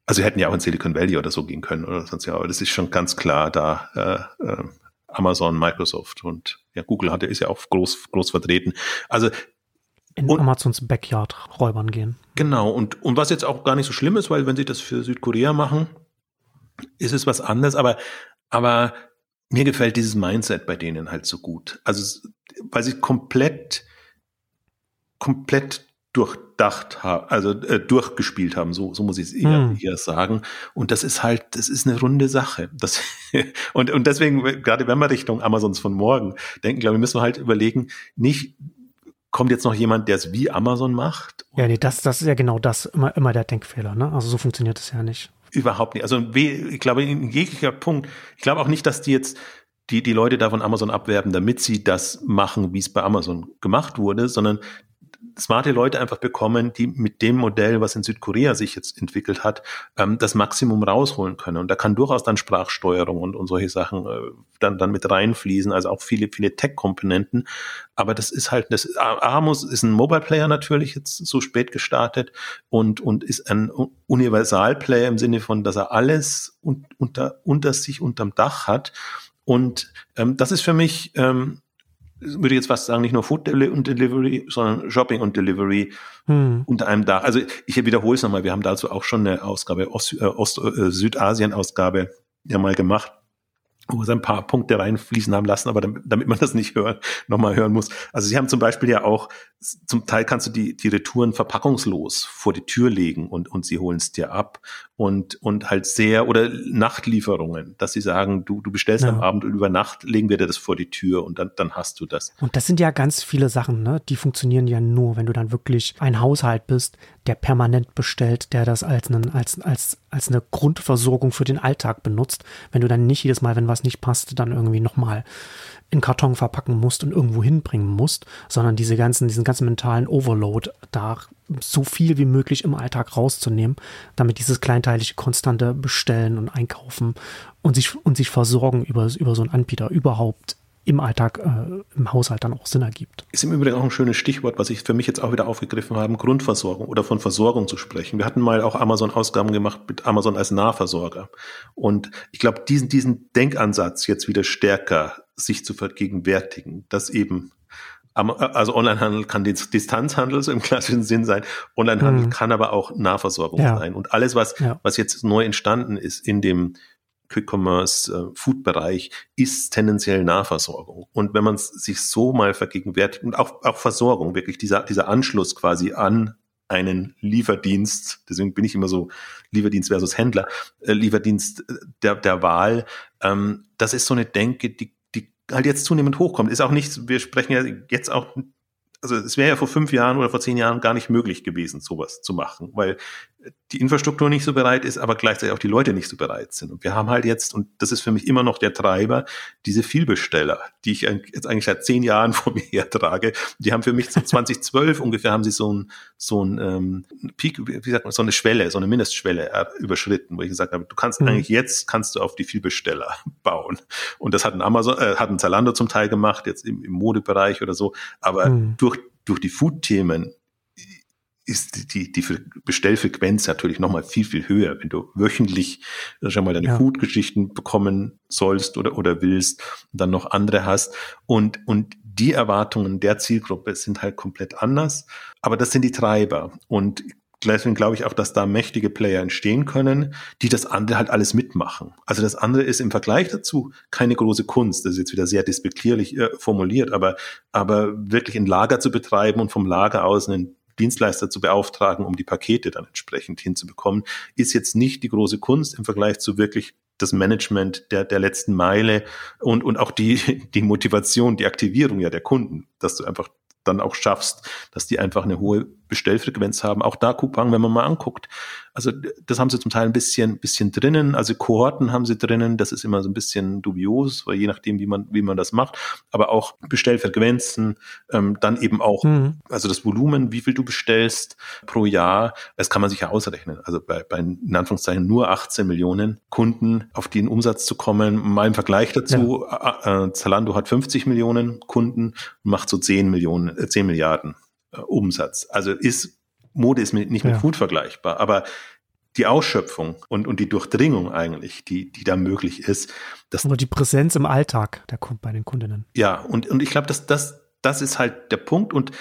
also sie hätten ja auch in Silicon Valley oder so gehen können oder sonst ja, aber das ist schon ganz klar da äh, äh, Amazon, Microsoft und ja, Google hatte ist ja auch groß, groß vertreten. Also in und, Amazons Backyard räubern gehen. Genau, und, und was jetzt auch gar nicht so schlimm ist, weil wenn sie das für Südkorea machen, ist es was anderes, aber, aber mir gefällt dieses Mindset bei denen halt so gut. Also, weil sie komplett, komplett durchdacht haben, also äh, durchgespielt haben, so, so muss ich es eher, hm. eher sagen. Und das ist halt, das ist eine runde Sache. Das, und, und deswegen, gerade wenn wir Richtung Amazons von morgen denken, glaube ich, müssen wir halt überlegen, nicht kommt jetzt noch jemand, der es wie Amazon macht? Ja, nee, das, das ist ja genau das, immer, immer der Denkfehler, ne? Also so funktioniert es ja nicht. Überhaupt nicht. Also ich glaube, in jeglicher Punkt, ich glaube auch nicht, dass die jetzt die, die Leute da von Amazon abwerben, damit sie das machen, wie es bei Amazon gemacht wurde, sondern smarte Leute einfach bekommen, die mit dem Modell, was in Südkorea sich jetzt entwickelt hat, ähm, das Maximum rausholen können. Und da kann durchaus dann Sprachsteuerung und, und solche Sachen äh, dann, dann mit reinfließen, also auch viele, viele Tech-Komponenten. Aber das ist halt, das Amos ist ein Mobile-Player natürlich jetzt so spät gestartet und, und ist ein Universal-Player im Sinne von, dass er alles un, unter, unter sich unterm Dach hat. Und ähm, das ist für mich ähm, würde ich jetzt fast sagen, nicht nur Food und Delivery, sondern Shopping und Delivery hm. unter einem Dach. Also ich wiederhole es nochmal, wir haben dazu auch schon eine Ausgabe, Ost, äh, Ost äh, Südasien-Ausgabe ja mal gemacht wo sie ein paar Punkte reinfließen haben lassen, aber damit, damit man das nicht hören, nochmal hören muss. Also sie haben zum Beispiel ja auch, zum Teil kannst du die, die Retouren verpackungslos vor die Tür legen und, und sie holen es dir ab und, und halt sehr, oder Nachtlieferungen, dass sie sagen, du, du bestellst ja. am Abend und über Nacht legen wir dir das vor die Tür und dann, dann hast du das. Und das sind ja ganz viele Sachen, ne? Die funktionieren ja nur, wenn du dann wirklich ein Haushalt bist, der permanent bestellt, der das als, einen, als, als, als eine Grundversorgung für den Alltag benutzt. Wenn du dann nicht jedes Mal, wenn was nicht passt, dann irgendwie nochmal in Karton verpacken musst und irgendwo hinbringen musst, sondern diese ganzen, diesen ganzen mentalen Overload da so viel wie möglich im Alltag rauszunehmen, damit dieses kleinteilige konstante Bestellen und Einkaufen und sich, und sich versorgen über, über so einen Anbieter überhaupt im Alltag, äh, im Haushalt dann auch Sinn ergibt. Ist im Übrigen auch ein schönes Stichwort, was ich für mich jetzt auch wieder aufgegriffen habe, Grundversorgung oder von Versorgung zu sprechen. Wir hatten mal auch Amazon-Ausgaben gemacht mit Amazon als Nahversorger. Und ich glaube, diesen, diesen Denkansatz jetzt wieder stärker sich zu vergegenwärtigen, dass eben also Onlinehandel kann Distanzhandel so im klassischen Sinn sein. Onlinehandel mhm. kann aber auch Nahversorgung ja. sein. Und alles, was, ja. was jetzt neu entstanden ist in dem Quick-Commerce, äh, Food-Bereich ist tendenziell Nahversorgung. Und wenn man sich so mal vergegenwärtigt und auch, auch Versorgung, wirklich dieser, dieser Anschluss quasi an einen Lieferdienst, deswegen bin ich immer so Lieferdienst versus Händler, äh, Lieferdienst äh, der, der Wahl, ähm, das ist so eine Denke, die, die halt jetzt zunehmend hochkommt. Ist auch nicht, wir sprechen ja jetzt auch also es wäre ja vor fünf Jahren oder vor zehn Jahren gar nicht möglich gewesen, sowas zu machen, weil die Infrastruktur nicht so bereit ist, aber gleichzeitig auch die Leute nicht so bereit sind. Und wir haben halt jetzt, und das ist für mich immer noch der Treiber, diese Vielbesteller, die ich jetzt eigentlich seit zehn Jahren vor mir hertrage. Die haben für mich so 2012 ungefähr haben sie so ein, so ein ähm, Peak, wie sagt man, so eine Schwelle, so eine Mindestschwelle äh, überschritten, wo ich gesagt habe, du kannst mhm. eigentlich jetzt kannst du auf die Vielbesteller bauen. Und das hat ein Amazon, äh, hat ein Zalando zum Teil gemacht, jetzt im, im Modebereich oder so. Aber mhm. durch durch die Food-Themen ist die, die Bestellfrequenz natürlich nochmal viel, viel höher, wenn du wöchentlich schon mal deine ja. Food-Geschichten bekommen sollst oder, oder willst und dann noch andere hast. Und, und die Erwartungen der Zielgruppe sind halt komplett anders. Aber das sind die Treiber. Und Deswegen glaube ich auch, dass da mächtige Player entstehen können, die das andere halt alles mitmachen. Also das andere ist im Vergleich dazu keine große Kunst. Das ist jetzt wieder sehr despektierlich äh, formuliert, aber, aber wirklich ein Lager zu betreiben und vom Lager aus einen Dienstleister zu beauftragen, um die Pakete dann entsprechend hinzubekommen, ist jetzt nicht die große Kunst im Vergleich zu wirklich das Management der, der letzten Meile und, und auch die, die Motivation, die Aktivierung ja der Kunden, dass du einfach dann auch schaffst, dass die einfach eine hohe Bestellfrequenz haben. Auch da Coupang, wenn man mal anguckt. Also das haben sie zum Teil ein bisschen, bisschen drinnen. Also Kohorten haben sie drinnen. Das ist immer so ein bisschen dubios, weil je nachdem, wie man, wie man das macht. Aber auch Bestellfrequenzen, ähm, dann eben auch, mhm. also das Volumen, wie viel du bestellst pro Jahr. Das kann man sich ja ausrechnen. Also bei, bei in Anführungszeichen nur 18 Millionen Kunden auf den Umsatz zu kommen. Mal im Vergleich dazu, ja. äh, Zalando hat 50 Millionen Kunden und macht so 10 Millionen, äh, 10 Milliarden äh, Umsatz. Also ist Mode ist nicht mit ja. Food vergleichbar, aber die Ausschöpfung und, und die Durchdringung eigentlich, die, die da möglich ist. Das, Oder die Präsenz im Alltag der, bei den Kundinnen. Ja, und, und ich glaube, dass das, das ist halt der Punkt und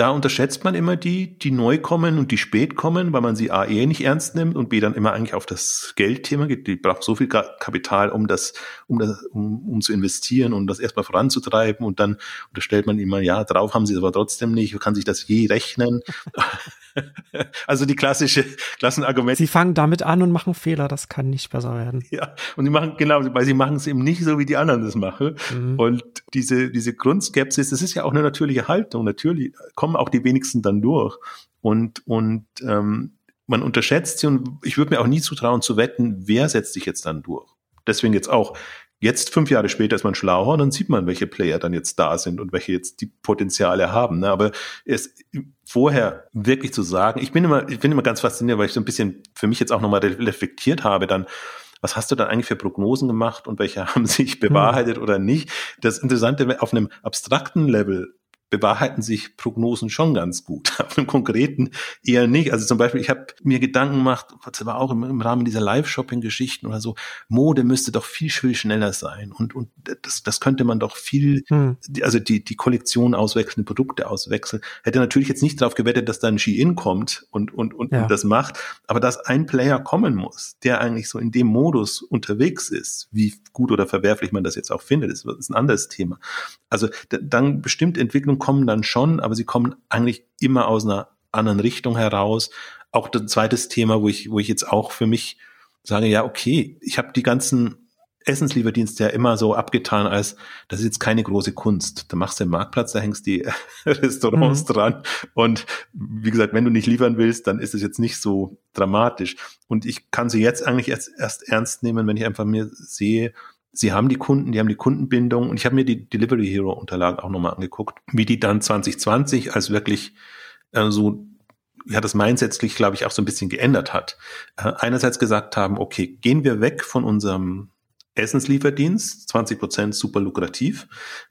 da unterschätzt man immer die, die neu kommen und die spät kommen, weil man sie A eh nicht ernst nimmt und B dann immer eigentlich auf das Geldthema geht. Die braucht so viel Kapital, um das, um das, um, um zu investieren und das erstmal voranzutreiben und dann unterstellt man immer, ja, drauf haben sie es aber trotzdem nicht, kann sich das je rechnen. also die klassische Klassenargument. Sie fangen damit an und machen Fehler, das kann nicht besser werden. Ja, und sie machen, genau, weil sie machen es eben nicht so, wie die anderen das machen. Mhm. Und diese, diese Grundskepsis, das ist ja auch eine natürliche Haltung. Natürlich kommen auch die wenigsten dann durch. Und, und ähm, man unterschätzt sie und ich würde mir auch nie zutrauen zu wetten, wer setzt sich jetzt dann durch. Deswegen jetzt auch Jetzt, fünf Jahre später, ist man schlauer und dann sieht man, welche Player dann jetzt da sind und welche jetzt die Potenziale haben. Ne? Aber es vorher wirklich zu sagen, ich bin immer, ich bin immer ganz fasziniert, weil ich so ein bisschen für mich jetzt auch nochmal reflektiert habe, dann, was hast du dann eigentlich für Prognosen gemacht und welche haben sich bewahrheitet hm. oder nicht? Das Interessante, auf einem abstrakten Level bewahrheiten sich Prognosen schon ganz gut. Auf einem konkreten eher nicht. Also zum Beispiel, ich habe mir Gedanken gemacht, das war auch im, im Rahmen dieser Live-Shopping-Geschichten oder so, Mode müsste doch viel, viel schneller sein. Und, und das, das könnte man doch viel, hm. also die, die Kollektion auswechseln, Produkte auswechseln. Hätte natürlich jetzt nicht darauf gewettet, dass da ein Shein kommt und, und, und, ja. und das macht, aber dass ein Player kommen muss, der eigentlich so in dem Modus unterwegs ist, wie gut oder verwerflich man das jetzt auch findet, ist, ist ein anderes Thema. Also dann bestimmt Entwicklung kommen dann schon, aber sie kommen eigentlich immer aus einer anderen Richtung heraus. Auch das zweites Thema, wo ich, wo ich jetzt auch für mich sage, ja, okay, ich habe die ganzen Essenslieferdienste ja immer so abgetan als, das ist jetzt keine große Kunst. Da machst du den Marktplatz, da hängst die Restaurants mhm. dran. Und wie gesagt, wenn du nicht liefern willst, dann ist es jetzt nicht so dramatisch. Und ich kann sie jetzt eigentlich erst, erst ernst nehmen, wenn ich einfach mir sehe, Sie haben die Kunden, die haben die Kundenbindung und ich habe mir die Delivery Hero Unterlagen auch nochmal angeguckt, wie die dann 2020 als wirklich äh, so ja, das Mindset sich, glaube ich, auch so ein bisschen geändert hat. Äh, einerseits gesagt haben, okay, gehen wir weg von unserem Essenslieferdienst, 20 Prozent super lukrativ,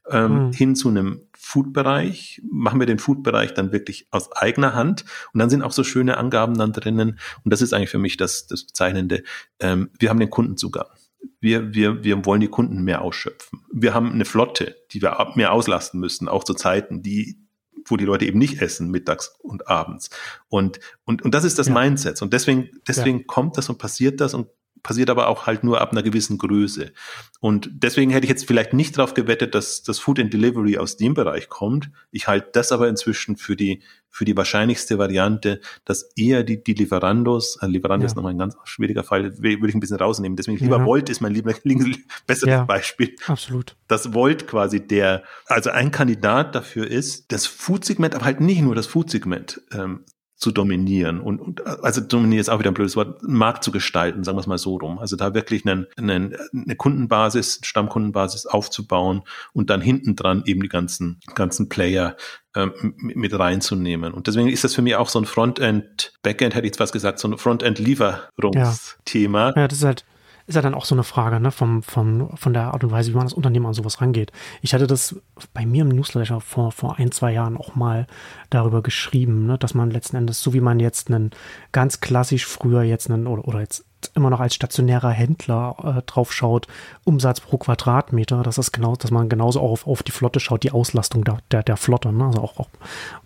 ähm, mhm. hin zu einem Food-Bereich. Machen wir den Food-Bereich dann wirklich aus eigener Hand. Und dann sind auch so schöne Angaben dann drinnen. Und das ist eigentlich für mich das, das Bezeichnende. Ähm, wir haben den Kundenzugang wir, wir, wir wollen die Kunden mehr ausschöpfen. Wir haben eine Flotte, die wir mehr auslasten müssen, auch zu Zeiten, die, wo die Leute eben nicht essen, mittags und abends. Und, und, und das ist das ja. Mindset. Und deswegen, deswegen ja. kommt das und passiert das und passiert aber auch halt nur ab einer gewissen Größe. Und deswegen hätte ich jetzt vielleicht nicht darauf gewettet, dass das Food and Delivery aus dem Bereich kommt. Ich halte das aber inzwischen für die, für die wahrscheinlichste Variante, dass eher die, die Lieferandos, äh, Lieferando ja. ist nochmal ein ganz schwieriger Fall, würde ich ein bisschen rausnehmen. Deswegen lieber ja. Volt ist mein lieber, besseres ja, Beispiel. Absolut. Das Volt quasi der, also ein Kandidat dafür ist, das Food-Segment, aber halt nicht nur das Food-Segment ähm, zu dominieren und, und also dominieren ist auch wieder ein blödes Wort, Markt zu gestalten, sagen wir es mal so rum. Also da wirklich einen, einen, eine Kundenbasis, Stammkundenbasis aufzubauen und dann hinten dran eben die ganzen, ganzen Player ähm, mit reinzunehmen. Und deswegen ist das für mich auch so ein Frontend, Backend hätte ich jetzt was gesagt, so ein Frontend-Lieferungsthema. Ja. ja, das ist halt ist ja dann auch so eine Frage, ne, vom, vom, von der Art und Weise, wie man das Unternehmen an sowas rangeht. Ich hatte das bei mir im Newsletter vor, vor ein, zwei Jahren auch mal darüber geschrieben, ne, dass man letzten Endes, so wie man jetzt einen ganz klassisch früher jetzt einen, oder, oder jetzt immer noch als stationärer Händler äh, drauf schaut, Umsatz pro Quadratmeter, das ist genau, dass man genauso auf, auf die Flotte schaut, die Auslastung der, der, der Flotte, ne? also auch, auch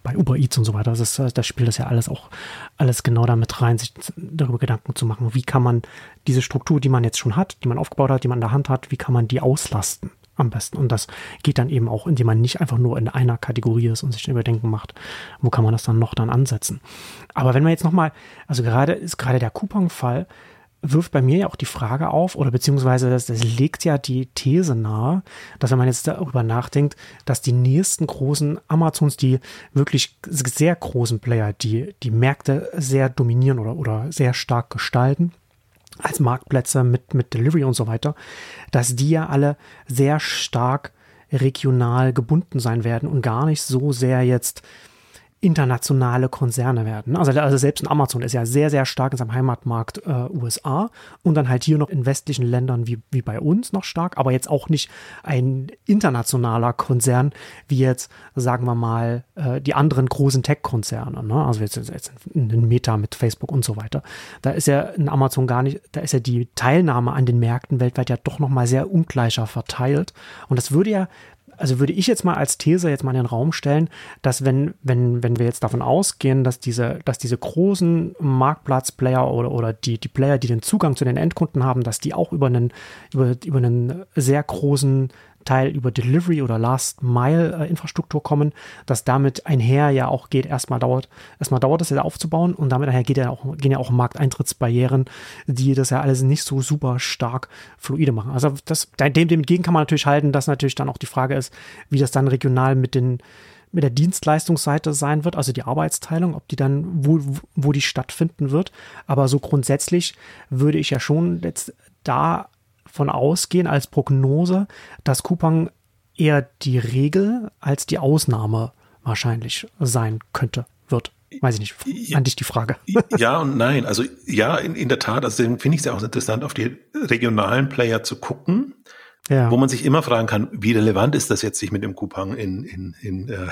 bei Uber Eats und so weiter, das, ist, äh, das spielt das ja alles auch alles genau damit rein, sich darüber Gedanken zu machen, wie kann man diese Struktur, die man jetzt schon hat, die man aufgebaut hat, die man in der Hand hat, wie kann man die auslasten? am besten. Und das geht dann eben auch, indem man nicht einfach nur in einer Kategorie ist und sich Überdenken macht, wo kann man das dann noch dann ansetzen. Aber wenn man jetzt nochmal, also gerade ist gerade der Coupon-Fall, wirft bei mir ja auch die Frage auf, oder beziehungsweise das, das legt ja die These nahe, dass wenn man jetzt darüber nachdenkt, dass die nächsten großen Amazons, die wirklich sehr großen Player, die die Märkte sehr dominieren oder, oder sehr stark gestalten, als Marktplätze mit, mit Delivery und so weiter, dass die ja alle sehr stark regional gebunden sein werden und gar nicht so sehr jetzt internationale Konzerne werden. Also, also selbst ein Amazon ist ja sehr, sehr stark in seinem Heimatmarkt äh, USA und dann halt hier noch in westlichen Ländern wie, wie bei uns noch stark, aber jetzt auch nicht ein internationaler Konzern wie jetzt, sagen wir mal, äh, die anderen großen Tech-Konzerne. Ne? Also jetzt, jetzt ein Meta mit Facebook und so weiter. Da ist ja ein Amazon gar nicht, da ist ja die Teilnahme an den Märkten weltweit ja doch nochmal sehr ungleicher verteilt. Und das würde ja also würde ich jetzt mal als These jetzt mal in den Raum stellen, dass wenn, wenn, wenn wir jetzt davon ausgehen, dass diese, dass diese großen Marktplatzplayer oder, oder die, die Player, die den Zugang zu den Endkunden haben, dass die auch über einen, über, über einen sehr großen Teil über Delivery oder Last Mile äh, Infrastruktur kommen, dass damit einher ja auch geht, erstmal dauert, erstmal dauert es ja aufzubauen und damit einher geht ja auch, gehen ja auch Markteintrittsbarrieren, die das ja alles nicht so super stark fluide machen. Also das, dem, dem entgegen kann man natürlich halten, dass natürlich dann auch die Frage ist, wie das dann regional mit den mit der Dienstleistungsseite sein wird, also die Arbeitsteilung, ob die dann, wo, wo die stattfinden wird. Aber so grundsätzlich würde ich ja schon jetzt da von ausgehen als Prognose, dass Coupang eher die Regel als die Ausnahme wahrscheinlich sein könnte, wird. Weiß ich nicht. An dich die Frage. Ja und nein. Also ja, in, in der Tat. Also finde ich es ja auch interessant, auf die regionalen Player zu gucken. Ja. Wo man sich immer fragen kann, wie relevant ist das jetzt, sich mit dem Coupang in, in, in, äh,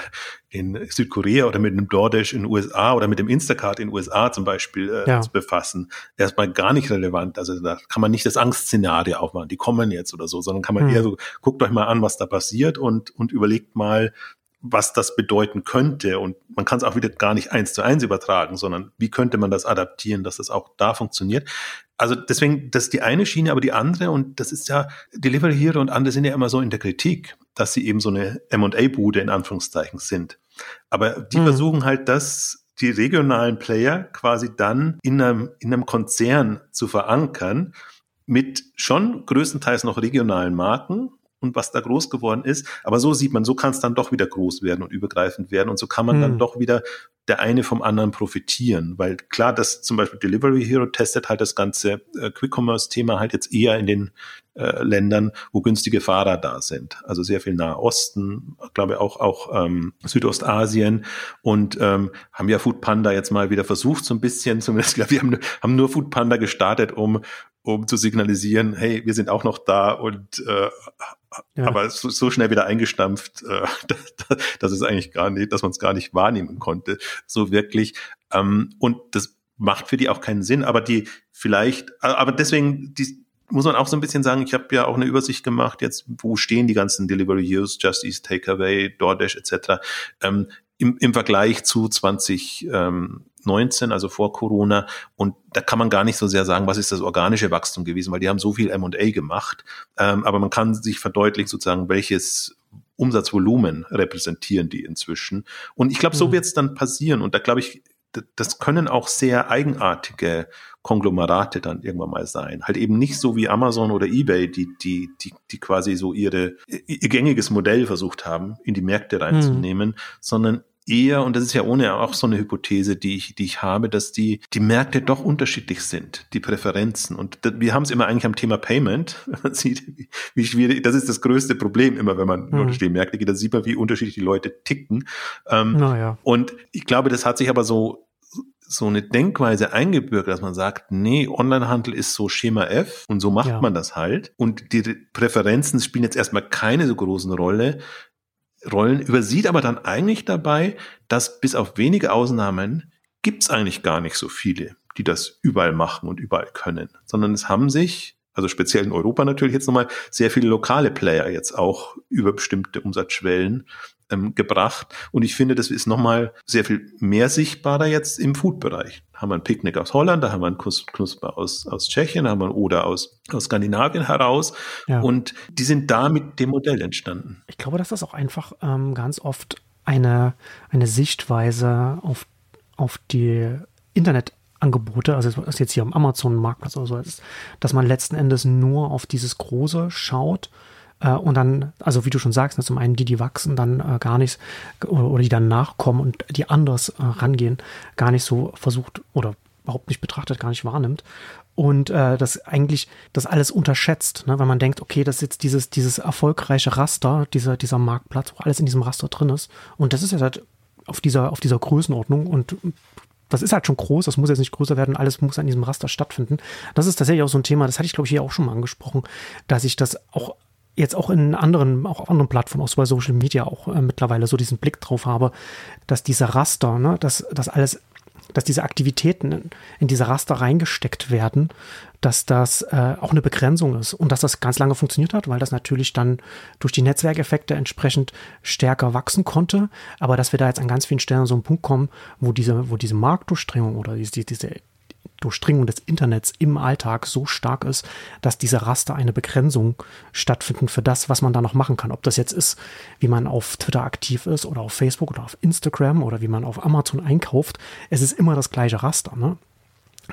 in Südkorea oder mit dem DoorDash in den USA oder mit dem Instacart in den USA zum Beispiel äh, ja. zu befassen. Erstmal gar nicht relevant. Also da kann man nicht das Angstszenario aufmachen, die kommen jetzt oder so, sondern kann man hm. eher so, guckt euch mal an, was da passiert und, und überlegt mal, was das bedeuten könnte. Und man kann es auch wieder gar nicht eins zu eins übertragen, sondern wie könnte man das adaptieren, dass das auch da funktioniert. Also deswegen, das ist die eine Schiene, aber die andere, und das ist ja, Delivery Hero und andere sind ja immer so in der Kritik, dass sie eben so eine M&A-Bude in Anführungszeichen sind. Aber die mhm. versuchen halt das, die regionalen Player quasi dann in einem, in einem Konzern zu verankern, mit schon größtenteils noch regionalen Marken, und was da groß geworden ist. Aber so sieht man, so kann es dann doch wieder groß werden und übergreifend werden. Und so kann man hm. dann doch wieder der eine vom anderen profitieren. Weil klar, das zum Beispiel Delivery Hero testet halt das ganze äh, Quick-Commerce-Thema halt jetzt eher in den äh, Ländern, wo günstige Fahrer da sind. Also sehr viel Nahe Osten, glaube auch auch ähm, Südostasien und ähm, haben ja Food Panda jetzt mal wieder versucht, so ein bisschen, zumindest, glaube wir haben, haben nur Food Panda gestartet, um um zu signalisieren, hey, wir sind auch noch da und äh, ja. aber so, so, schnell wieder eingestampft, äh, dass, es eigentlich gar nicht, dass man es gar nicht wahrnehmen konnte, so wirklich. Ähm, und das macht für die auch keinen Sinn, aber die vielleicht, aber deswegen, die, muss man auch so ein bisschen sagen, ich habe ja auch eine Übersicht gemacht, jetzt, wo stehen die ganzen Delivery Use, Just Eat Takeaway, DoorDash etc. Ähm, im, im Vergleich zu 2019, also vor Corona. Und da kann man gar nicht so sehr sagen, was ist das organische Wachstum gewesen, weil die haben so viel M&A gemacht. Ähm, aber man kann sich verdeutlichen sozusagen, welches Umsatzvolumen repräsentieren die inzwischen. Und ich glaube, so mhm. wird es dann passieren. Und da glaube ich, das können auch sehr eigenartige Konglomerate dann irgendwann mal sein. Halt eben nicht so wie Amazon oder eBay, die, die, die, die quasi so ihre, ihr gängiges Modell versucht haben, in die Märkte reinzunehmen, mhm. sondern eher, und das ist ja ohne auch so eine Hypothese, die ich, die ich habe, dass die, die Märkte doch unterschiedlich sind, die Präferenzen. Und wir haben es immer eigentlich am Thema Payment. Man sieht, wie schwierig, das ist das größte Problem immer, wenn man hm. durch die Märkte geht. Da sieht man, wie unterschiedlich die Leute ticken. Ähm, ja. Und ich glaube, das hat sich aber so so eine Denkweise eingebürgert, dass man sagt, nee, Onlinehandel ist so Schema F und so macht ja. man das halt. Und die Präferenzen spielen jetzt erstmal keine so großen Rolle. Rollen, übersieht aber dann eigentlich dabei, dass bis auf wenige Ausnahmen gibt's eigentlich gar nicht so viele, die das überall machen und überall können, sondern es haben sich also speziell in Europa natürlich jetzt nochmal sehr viele lokale Player jetzt auch über bestimmte Umsatzschwellen ähm, gebracht. Und ich finde, das ist nochmal sehr viel mehr sichtbarer jetzt im Food-Bereich. Da haben wir ein Picknick aus Holland, da haben wir ein Knusper aus, aus Tschechien, da haben wir ein Oder aus, aus Skandinavien heraus. Ja. Und die sind da mit dem Modell entstanden. Ich glaube, dass das auch einfach ähm, ganz oft eine, eine Sichtweise auf, auf die Internet Angebote, also was jetzt hier am Amazon-Marktplatz oder so ist, dass man letzten Endes nur auf dieses Große schaut und dann, also wie du schon sagst, ne, zum einen die, die wachsen, dann äh, gar nicht, oder, oder, die dann nachkommen und die anders äh, rangehen, gar nicht so versucht oder überhaupt nicht betrachtet, gar nicht wahrnimmt. Und äh, das eigentlich das alles unterschätzt, ne? wenn man denkt, okay, das ist jetzt dieses, dieses erfolgreiche Raster, dieser, dieser Marktplatz, wo alles in diesem Raster drin ist. Und das ist ja halt auf dieser, auf dieser Größenordnung und das ist halt schon groß, das muss jetzt nicht größer werden, alles muss an diesem Raster stattfinden. Das ist tatsächlich auch so ein Thema, das hatte ich glaube ich hier auch schon mal angesprochen, dass ich das auch jetzt auch in anderen, auch auf anderen Plattformen, auch bei Social Media auch äh, mittlerweile so diesen Blick drauf habe, dass dieser Raster, ne, dass das alles dass diese Aktivitäten in, in diese Raster reingesteckt werden, dass das äh, auch eine Begrenzung ist und dass das ganz lange funktioniert hat, weil das natürlich dann durch die Netzwerkeffekte entsprechend stärker wachsen konnte, aber dass wir da jetzt an ganz vielen Stellen an so einen Punkt kommen, wo diese, wo diese Marktdurchdringung oder diese, diese Durchdringung des Internets im Alltag so stark ist, dass diese Raster eine Begrenzung stattfinden für das, was man da noch machen kann. Ob das jetzt ist, wie man auf Twitter aktiv ist oder auf Facebook oder auf Instagram oder wie man auf Amazon einkauft. Es ist immer das gleiche Raster. Ne?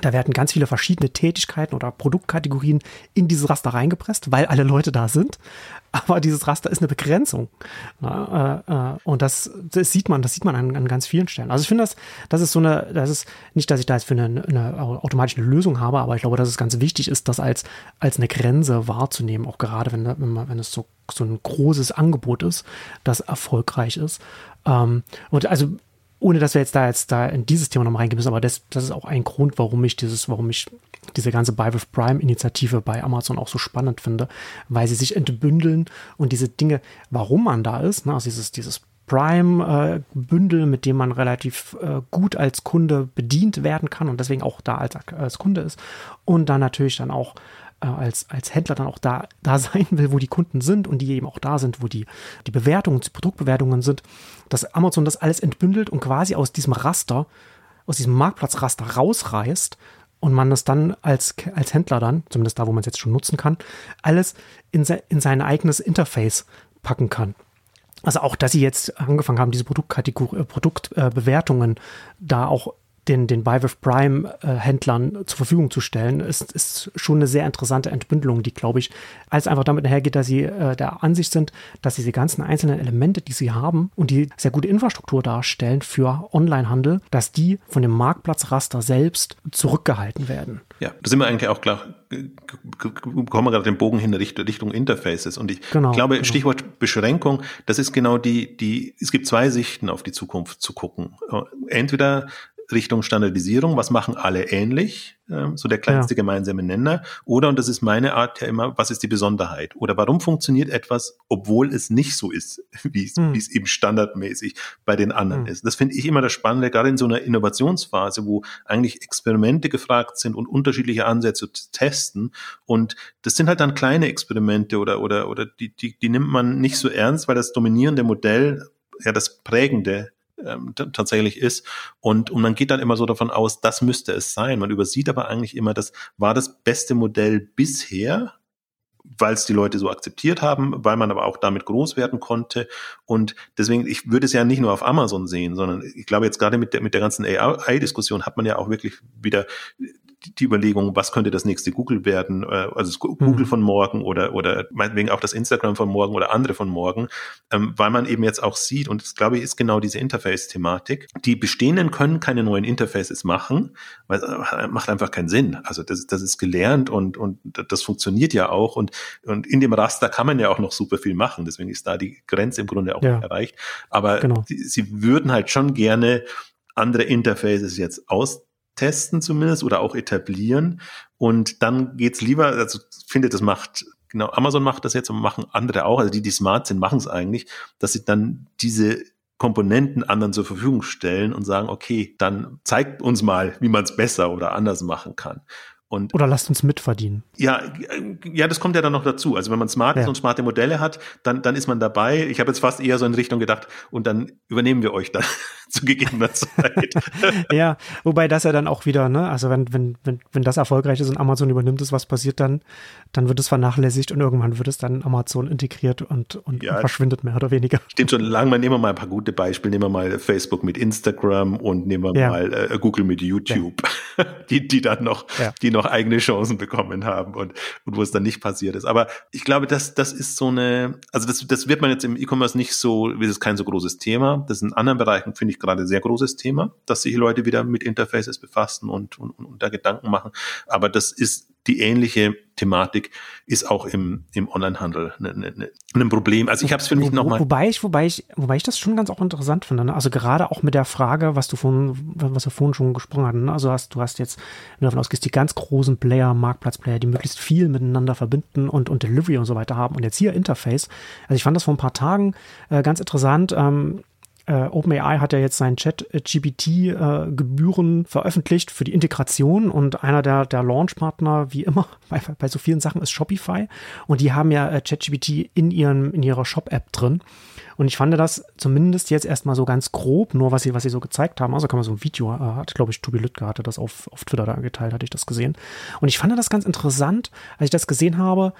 Da werden ganz viele verschiedene Tätigkeiten oder Produktkategorien in dieses Raster reingepresst, weil alle Leute da sind. Aber dieses Raster ist eine Begrenzung. Äh, äh, und das, das, sieht man, das sieht man an, an, ganz vielen Stellen. Also ich finde das, das ist so eine, das ist nicht, dass ich da jetzt für eine, eine automatische Lösung habe, aber ich glaube, dass es ganz wichtig ist, das als, als eine Grenze wahrzunehmen, auch gerade wenn, wenn, man, wenn es so, so ein großes Angebot ist, das erfolgreich ist. Ähm, und also ohne dass wir jetzt da jetzt da in dieses Thema noch reingehen müssen, aber das, das ist auch ein Grund, warum ich dieses, warum ich diese ganze Buy with Prime Initiative bei Amazon auch so spannend finde, weil sie sich entbündeln und diese Dinge, warum man da ist, ne, also dieses, dieses Prime-Bündel, äh, mit dem man relativ äh, gut als Kunde bedient werden kann und deswegen auch da als, als Kunde ist und dann natürlich dann auch äh, als, als Händler dann auch da, da sein will, wo die Kunden sind und die eben auch da sind, wo die, die Bewertungen, die Produktbewertungen sind, dass Amazon das alles entbündelt und quasi aus diesem Raster, aus diesem Marktplatzraster rausreißt und man das dann als, als Händler dann, zumindest da, wo man es jetzt schon nutzen kann, alles in, se, in sein eigenes Interface packen kann. Also auch, dass sie jetzt angefangen haben, diese Produktkategorie, Produktbewertungen da auch den, den Buy with Prime äh, zur Verfügung zu stellen, ist, ist schon eine sehr interessante Entbündelung, die, glaube ich, als einfach damit einhergeht, dass sie äh, der Ansicht sind, dass diese ganzen einzelnen Elemente, die sie haben und die sehr gute Infrastruktur darstellen für Onlinehandel, dass die von dem Marktplatzraster selbst zurückgehalten werden. Ja, da sind wir eigentlich auch klar, bekommen wir gerade den Bogen hin Richtung, Richtung Interfaces. Und ich genau, glaube, genau. Stichwort Beschränkung, das ist genau die, die, es gibt zwei Sichten auf die Zukunft zu gucken. Entweder Richtung Standardisierung, was machen alle ähnlich, äh, so der kleinste ja. gemeinsame Nenner, oder, und das ist meine Art ja immer, was ist die Besonderheit? Oder warum funktioniert etwas, obwohl es nicht so ist, wie es, hm. wie es eben standardmäßig bei den anderen hm. ist. Das finde ich immer das Spannende, gerade in so einer Innovationsphase, wo eigentlich Experimente gefragt sind und unterschiedliche Ansätze zu testen. Und das sind halt dann kleine Experimente oder, oder, oder die, die, die nimmt man nicht so ernst, weil das dominierende Modell ja das prägende ähm, tatsächlich ist. Und, und man geht dann immer so davon aus, das müsste es sein. Man übersieht aber eigentlich immer, das war das beste Modell bisher, weil es die Leute so akzeptiert haben, weil man aber auch damit groß werden konnte. Und deswegen, ich würde es ja nicht nur auf Amazon sehen, sondern ich glaube jetzt gerade mit der, mit der ganzen AI-Diskussion hat man ja auch wirklich wieder die Überlegung, was könnte das nächste Google werden, äh, also das Google mhm. von morgen oder, oder meinetwegen auch das Instagram von morgen oder andere von morgen, ähm, weil man eben jetzt auch sieht, und das glaube ich ist genau diese Interface-Thematik, die bestehenden können keine neuen Interfaces machen, weil äh, macht einfach keinen Sinn. Also das, das ist gelernt und, und das funktioniert ja auch und, und in dem Raster kann man ja auch noch super viel machen, deswegen ist da die Grenze im Grunde auch ja. erreicht. Aber genau. sie, sie würden halt schon gerne andere Interfaces jetzt aus testen zumindest oder auch etablieren. Und dann geht's lieber, also finde, das macht genau, Amazon macht das jetzt und machen andere auch, also die, die smart sind, machen es eigentlich, dass sie dann diese Komponenten anderen zur Verfügung stellen und sagen, okay, dann zeigt uns mal, wie man es besser oder anders machen kann. Und Oder lasst uns mitverdienen. Ja, ja, das kommt ja dann noch dazu. Also wenn man smart ja. ist und smarte Modelle hat, dann, dann ist man dabei. Ich habe jetzt fast eher so in Richtung gedacht, und dann übernehmen wir euch dann zu gegebener Zeit. ja, wobei das ja dann auch wieder, ne, also wenn, wenn, wenn, wenn das erfolgreich ist und Amazon übernimmt es, was passiert dann? Dann wird es vernachlässigt und irgendwann wird es dann Amazon integriert und, und, ja, und verschwindet mehr oder weniger. Stimmt schon lange mal, nehmen wir mal ein paar gute Beispiele, nehmen wir mal Facebook mit Instagram und nehmen wir ja. mal äh, Google mit YouTube, die, die dann noch, die noch eigene Chancen bekommen haben und, und wo es dann nicht passiert ist. Aber ich glaube, das, das ist so eine, also das, das wird man jetzt im E-Commerce nicht so, das ist kein so großes Thema. Das ist in anderen Bereichen, finde ich, gerade sehr großes Thema, dass sich Leute wieder mit Interfaces befassen und, und, und da Gedanken machen. Aber das ist die ähnliche Thematik ist auch im, im Onlinehandel ne, ne, ne, ein Problem. Also ich habe es für mich nochmal. Wobei ich, wobei ich, wobei ich das schon ganz auch interessant finde. Ne? Also gerade auch mit der Frage, was du von, was wir vorhin schon gesprochen hatten. Ne? Also hast, du hast jetzt, wenn du davon ausgehst, die ganz großen Player, Marktplatzplayer, die möglichst viel miteinander verbinden und, und Delivery und so weiter haben. Und jetzt hier Interface. Also ich fand das vor ein paar Tagen äh, ganz interessant. Ähm, äh, OpenAI hat ja jetzt sein Chat-GPT-Gebühren äh, veröffentlicht für die Integration und einer der, der Launchpartner, wie immer, bei, bei so vielen Sachen ist Shopify und die haben ja äh, ChatGPT in, in ihrer Shop-App drin. Und ich fand das zumindest jetzt erstmal so ganz grob, nur was sie, was sie so gezeigt haben. Also kann man so ein Video, äh, hat, glaube ich, Tobi Lüttger hatte das auf, auf Twitter da geteilt, hatte ich das gesehen. Und ich fand das ganz interessant, als ich das gesehen habe,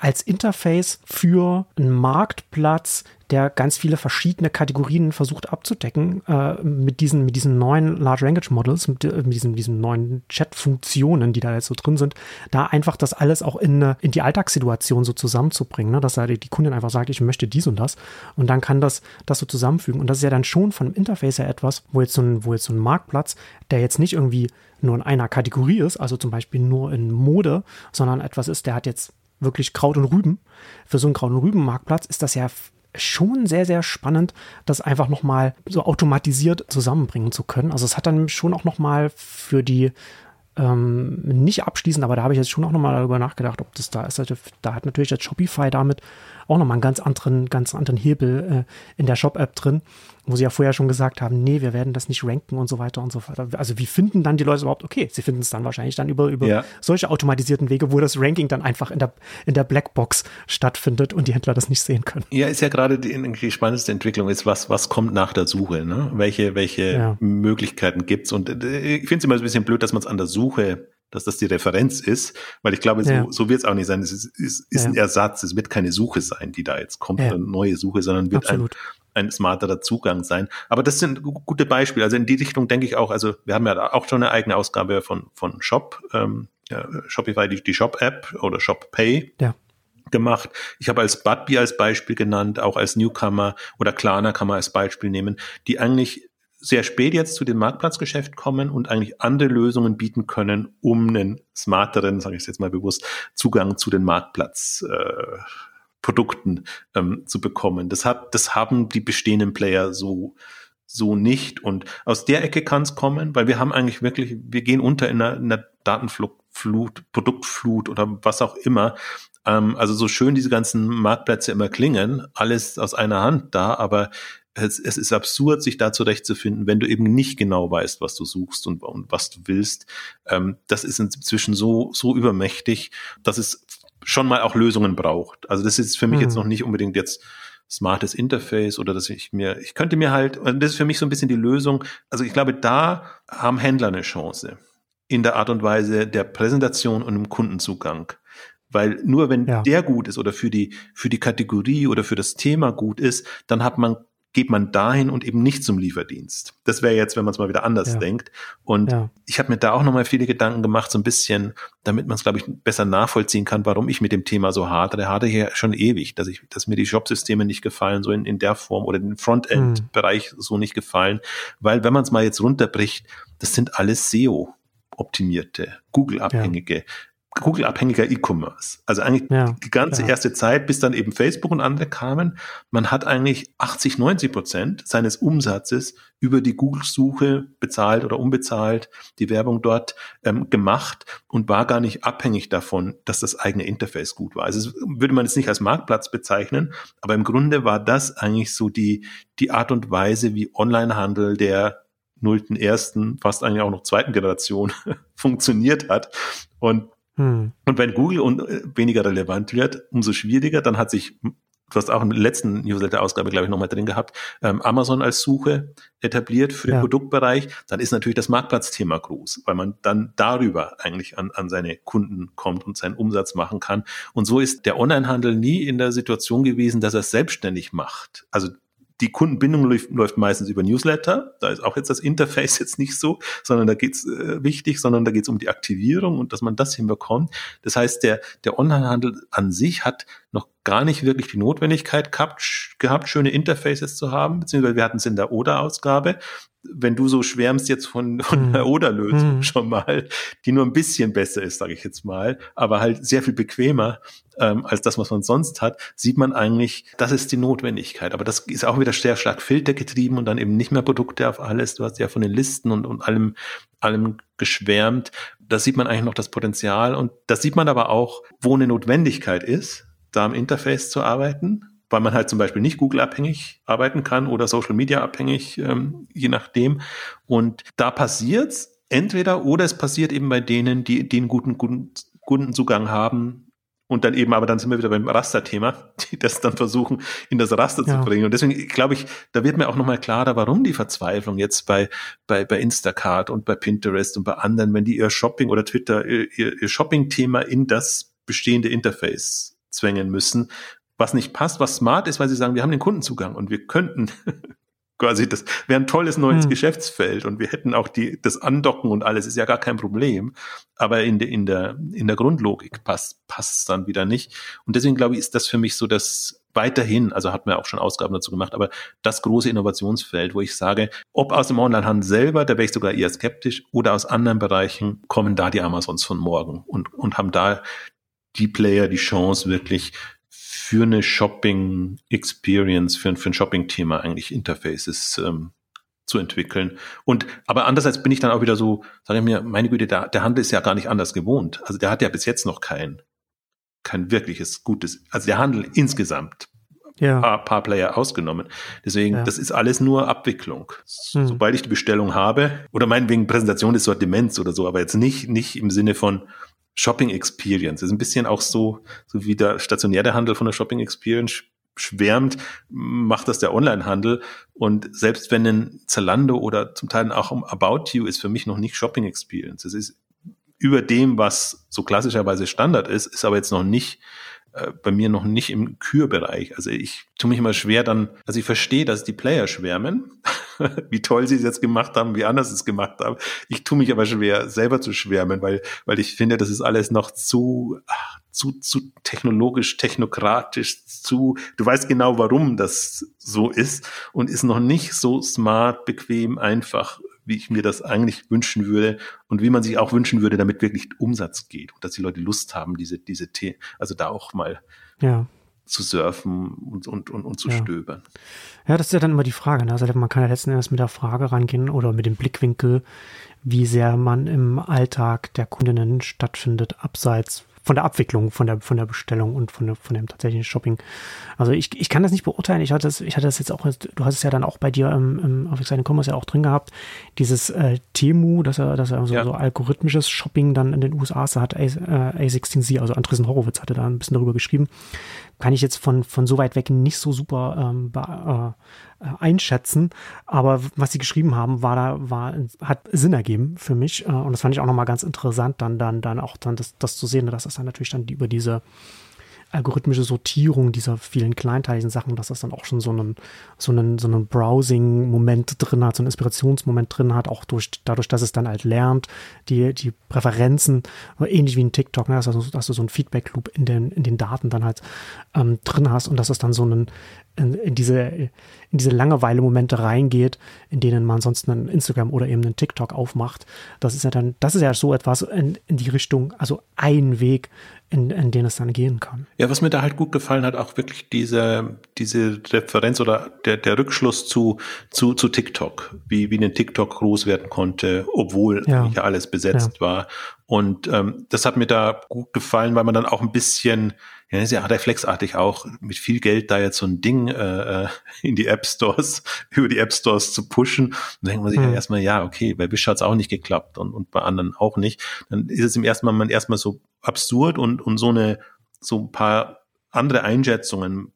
als Interface für einen Marktplatz, der ganz viele verschiedene Kategorien versucht abzudecken äh, mit, diesen, mit diesen neuen Large Language Models, mit, äh, mit diesen, diesen neuen Chat-Funktionen, die da jetzt so drin sind, da einfach das alles auch in, in die Alltagssituation so zusammenzubringen, ne? dass da die, die Kundin einfach sagt, ich möchte dies und das und dann kann das, das so zusammenfügen und das ist ja dann schon von dem Interface her etwas, wo jetzt so ein, wo jetzt so ein Marktplatz, der jetzt nicht irgendwie nur in einer Kategorie ist, also zum Beispiel nur in Mode, sondern etwas ist, der hat jetzt wirklich Kraut und Rüben. Für so einen Kraut- und Rüben-Marktplatz ist das ja schon sehr, sehr spannend, das einfach nochmal so automatisiert zusammenbringen zu können. Also es hat dann schon auch nochmal für die ähm, nicht abschließend, aber da habe ich jetzt schon auch nochmal darüber nachgedacht, ob das da ist. Also da hat natürlich jetzt Shopify damit auch nochmal einen ganz anderen, ganz anderen Hebel äh, in der Shop-App drin, wo sie ja vorher schon gesagt haben, nee, wir werden das nicht ranken und so weiter und so weiter. Also wie finden dann die Leute überhaupt, okay, sie finden es dann wahrscheinlich dann über, über ja. solche automatisierten Wege, wo das Ranking dann einfach in der, in der Blackbox stattfindet und die Händler das nicht sehen können. Ja, ist ja gerade die, die spannendste Entwicklung ist, was, was kommt nach der Suche, ne? Welche, welche ja. Möglichkeiten gibt's? Und äh, ich finde es immer ein bisschen blöd, dass man es an der Suche dass das die Referenz ist, weil ich glaube, so, ja. so wird es auch nicht sein. Es ist, ist, ist ja. ein Ersatz, es wird keine Suche sein, die da jetzt kommt, ja. eine neue Suche, sondern wird ein, ein smarterer Zugang sein. Aber das sind gute Beispiele. Also in die Richtung denke ich auch, also wir haben ja auch schon eine eigene Ausgabe von, von Shop, ähm, Shopify, die, die Shop-App oder Shop Pay. Ja gemacht. Ich habe als Budbee als Beispiel genannt, auch als Newcomer oder Klarna kann man als Beispiel nehmen, die eigentlich sehr spät jetzt zu dem Marktplatzgeschäft kommen und eigentlich andere Lösungen bieten können, um einen smarteren, sage ich jetzt mal bewusst, Zugang zu den Marktplatzprodukten äh, ähm, zu bekommen. Das hat, das haben die bestehenden Player so so nicht. Und aus der Ecke kann es kommen, weil wir haben eigentlich wirklich, wir gehen unter in einer, in einer Datenflut, Produktflut oder was auch immer. Ähm, also so schön diese ganzen Marktplätze immer klingen, alles aus einer Hand da, aber es, es ist absurd, sich da zurechtzufinden, wenn du eben nicht genau weißt, was du suchst und, und was du willst. Ähm, das ist inzwischen so, so übermächtig, dass es schon mal auch Lösungen braucht. Also das ist für mich mhm. jetzt noch nicht unbedingt jetzt smartes Interface oder dass ich mir, ich könnte mir halt, das ist für mich so ein bisschen die Lösung. Also ich glaube, da haben Händler eine Chance in der Art und Weise der Präsentation und im Kundenzugang. Weil nur wenn ja. der gut ist oder für die, für die Kategorie oder für das Thema gut ist, dann hat man geht man dahin und eben nicht zum Lieferdienst. Das wäre jetzt, wenn man es mal wieder anders ja. denkt. Und ja. ich habe mir da auch nochmal viele Gedanken gemacht, so ein bisschen, damit man es, glaube ich, besser nachvollziehen kann, warum ich mit dem Thema so hadere. Hadere hier schon ewig, dass ich, dass mir die Shop-Systeme nicht gefallen, so in, in der Form oder den Frontend-Bereich hm. so nicht gefallen. Weil wenn man es mal jetzt runterbricht, das sind alles SEO optimierte, Google-abhängige, Google-abhängiger E-Commerce. Also eigentlich ja, die ganze ja. erste Zeit, bis dann eben Facebook und andere kamen, man hat eigentlich 80, 90 Prozent seines Umsatzes über die Google-Suche bezahlt oder unbezahlt, die Werbung dort ähm, gemacht und war gar nicht abhängig davon, dass das eigene Interface gut war. Also würde man es nicht als Marktplatz bezeichnen, aber im Grunde war das eigentlich so die, die Art und Weise, wie Onlinehandel der nullten ersten, fast eigentlich auch noch zweiten Generation funktioniert hat. Und hm. Und wenn Google un äh, weniger relevant wird, umso schwieriger, dann hat sich, du hast auch in der letzten Newsletter-Ausgabe, glaube ich, nochmal drin gehabt, ähm, Amazon als Suche etabliert für den ja. Produktbereich, dann ist natürlich das Marktplatzthema groß, weil man dann darüber eigentlich an, an seine Kunden kommt und seinen Umsatz machen kann. Und so ist der Onlinehandel nie in der Situation gewesen, dass er es selbstständig macht. Also die Kundenbindung läuft, läuft, meistens über Newsletter. Da ist auch jetzt das Interface jetzt nicht so, sondern da geht's äh, wichtig, sondern da geht's um die Aktivierung und dass man das hinbekommt. Das heißt, der, der Onlinehandel an sich hat noch gar nicht wirklich die Notwendigkeit gehabt, gehabt, schöne Interfaces zu haben, beziehungsweise wir hatten es in der Oder-Ausgabe wenn du so schwärmst jetzt von, von der hm. Oder-Lösung hm. schon mal, die nur ein bisschen besser ist, sage ich jetzt mal, aber halt sehr viel bequemer ähm, als das, was man sonst hat, sieht man eigentlich, das ist die Notwendigkeit. Aber das ist auch wieder sehr stark filtergetrieben und dann eben nicht mehr Produkte auf alles. Du hast ja von den Listen und, und allem, allem geschwärmt. Da sieht man eigentlich noch das Potenzial und das sieht man aber auch, wo eine Notwendigkeit ist, da am Interface zu arbeiten weil man halt zum Beispiel nicht Google-abhängig arbeiten kann oder Social-Media-abhängig, ähm, je nachdem. Und da passiert's entweder oder es passiert eben bei denen, die den guten, guten Kundenzugang haben und dann eben, aber dann sind wir wieder beim Raster-Thema, die das dann versuchen, in das Raster ja. zu bringen. Und deswegen glaube ich, da wird mir auch nochmal klarer, warum die Verzweiflung jetzt bei, bei, bei Instacart und bei Pinterest und bei anderen, wenn die ihr Shopping oder Twitter, ihr, ihr Shopping-Thema in das bestehende Interface zwängen müssen, was nicht passt, was smart ist, weil sie sagen, wir haben den Kundenzugang und wir könnten quasi, das wäre ein tolles neues hm. Geschäftsfeld und wir hätten auch die, das Andocken und alles ist ja gar kein Problem. Aber in der, in der, in der Grundlogik passt, passt es dann wieder nicht. Und deswegen glaube ich, ist das für mich so das weiterhin, also hat man auch schon Ausgaben dazu gemacht, aber das große Innovationsfeld, wo ich sage, ob aus dem Onlinehandel selber, da wäre ich sogar eher skeptisch, oder aus anderen Bereichen kommen da die Amazons von morgen und, und haben da die Player die Chance, wirklich für eine Shopping-Experience, für, für ein Shopping-Thema eigentlich Interfaces ähm, zu entwickeln. Und aber andererseits bin ich dann auch wieder so, sage ich mir, meine Güte, der, der Handel ist ja gar nicht anders gewohnt. Also der hat ja bis jetzt noch kein, kein wirkliches gutes, also der Handel insgesamt, ja. paar, paar Player ausgenommen. Deswegen, ja. das ist alles nur Abwicklung. Hm. Sobald ich die Bestellung habe, oder meinetwegen Präsentation des Sortiments oder so, aber jetzt nicht, nicht im Sinne von, Shopping Experience. Das ist ein bisschen auch so, so wie der stationäre Handel von der Shopping Experience schwärmt, macht das der Onlinehandel. Und selbst wenn ein Zalando oder zum Teil auch um About You ist für mich noch nicht Shopping Experience. Es ist über dem, was so klassischerweise Standard ist, ist aber jetzt noch nicht äh, bei mir noch nicht im Kürbereich. Also ich tue mich immer schwer dann, also ich verstehe, dass die Player schwärmen, wie toll sie es jetzt gemacht haben, wie anders sie es gemacht haben. Ich tue mich aber schwer, selber zu schwärmen, weil, weil ich finde, das ist alles noch zu, zu, zu technologisch, technokratisch, zu, du weißt genau, warum das so ist und ist noch nicht so smart, bequem, einfach wie ich mir das eigentlich wünschen würde und wie man sich auch wünschen würde, damit wirklich Umsatz geht und dass die Leute Lust haben, diese, diese Themen, also da auch mal ja. Zu surfen und, und, und, und zu ja. stöbern. Ja, das ist ja dann immer die Frage. Ne? Also man kann ja letzten Endes mit der Frage rangehen oder mit dem Blickwinkel, wie sehr man im Alltag der Kundinnen stattfindet, abseits von der Abwicklung, von der, von der Bestellung und von, der, von dem tatsächlichen Shopping. Also ich, ich kann das nicht beurteilen. Ich hatte das, ich hatte das jetzt auch, du hast es ja dann auch bei dir im, im auf Exciting Commerce ja auch drin gehabt, dieses äh, Temu, dass er, dass er so, ja. so algorithmisches Shopping dann in den USA hat, A, äh, A16Z, also Andresen Horowitz hatte da ein bisschen darüber geschrieben. Kann ich jetzt von, von so weit weg nicht so super ähm, äh, äh, einschätzen. Aber was sie geschrieben haben, war da, war, hat Sinn ergeben für mich. Äh, und das fand ich auch nochmal ganz interessant, dann, dann, dann auch dann das, das zu sehen, dass das dann natürlich dann über diese algorithmische Sortierung dieser vielen kleinteiligen Sachen, dass das dann auch schon so einen, so einen, so einen Browsing-Moment drin hat, so einen Inspirationsmoment drin hat, auch durch, dadurch, dass es dann halt lernt, die, die Präferenzen, ähnlich wie ein TikTok, ne, dass, du, dass du so einen Feedback-Loop in den, in den Daten dann halt ähm, drin hast und dass es dann so einen in, in diese, in diese Langeweile-Momente reingeht, in denen man sonst einen Instagram oder eben einen TikTok aufmacht. Das ist ja dann, das ist ja so etwas in, in die Richtung, also ein Weg, in, in den es dann gehen kann. Ja, was mir da halt gut gefallen hat, auch wirklich diese, diese Referenz oder der, der Rückschluss zu, zu, zu TikTok, wie, wie ein TikTok groß werden konnte, obwohl ja, ja alles besetzt ja. war. Und ähm, das hat mir da gut gefallen, weil man dann auch ein bisschen ja, sehr reflexartig auch mit viel Geld da jetzt so ein Ding äh, äh in die App Stores, über die App Stores zu pushen. Und dann denkt man sich hm. ja erstmal, ja, okay, bei Wish hat es auch nicht geklappt und, und bei anderen auch nicht. Dann ist es im ersten Mal man erstmal so absurd und, und so eine, so ein paar andere Einschätzungen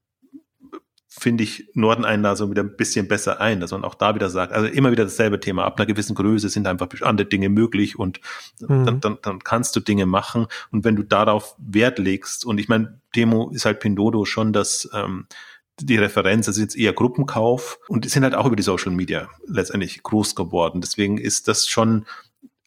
finde ich, Norden einen da so wieder ein bisschen besser ein, dass man auch da wieder sagt, also immer wieder dasselbe Thema, ab einer gewissen Größe sind einfach andere Dinge möglich und mhm. dann, dann, dann kannst du Dinge machen und wenn du darauf Wert legst und ich meine, Demo ist halt Pindodo schon das, ähm, die Referenz, das ist jetzt eher Gruppenkauf und die sind halt auch über die Social Media letztendlich groß geworden. Deswegen ist das schon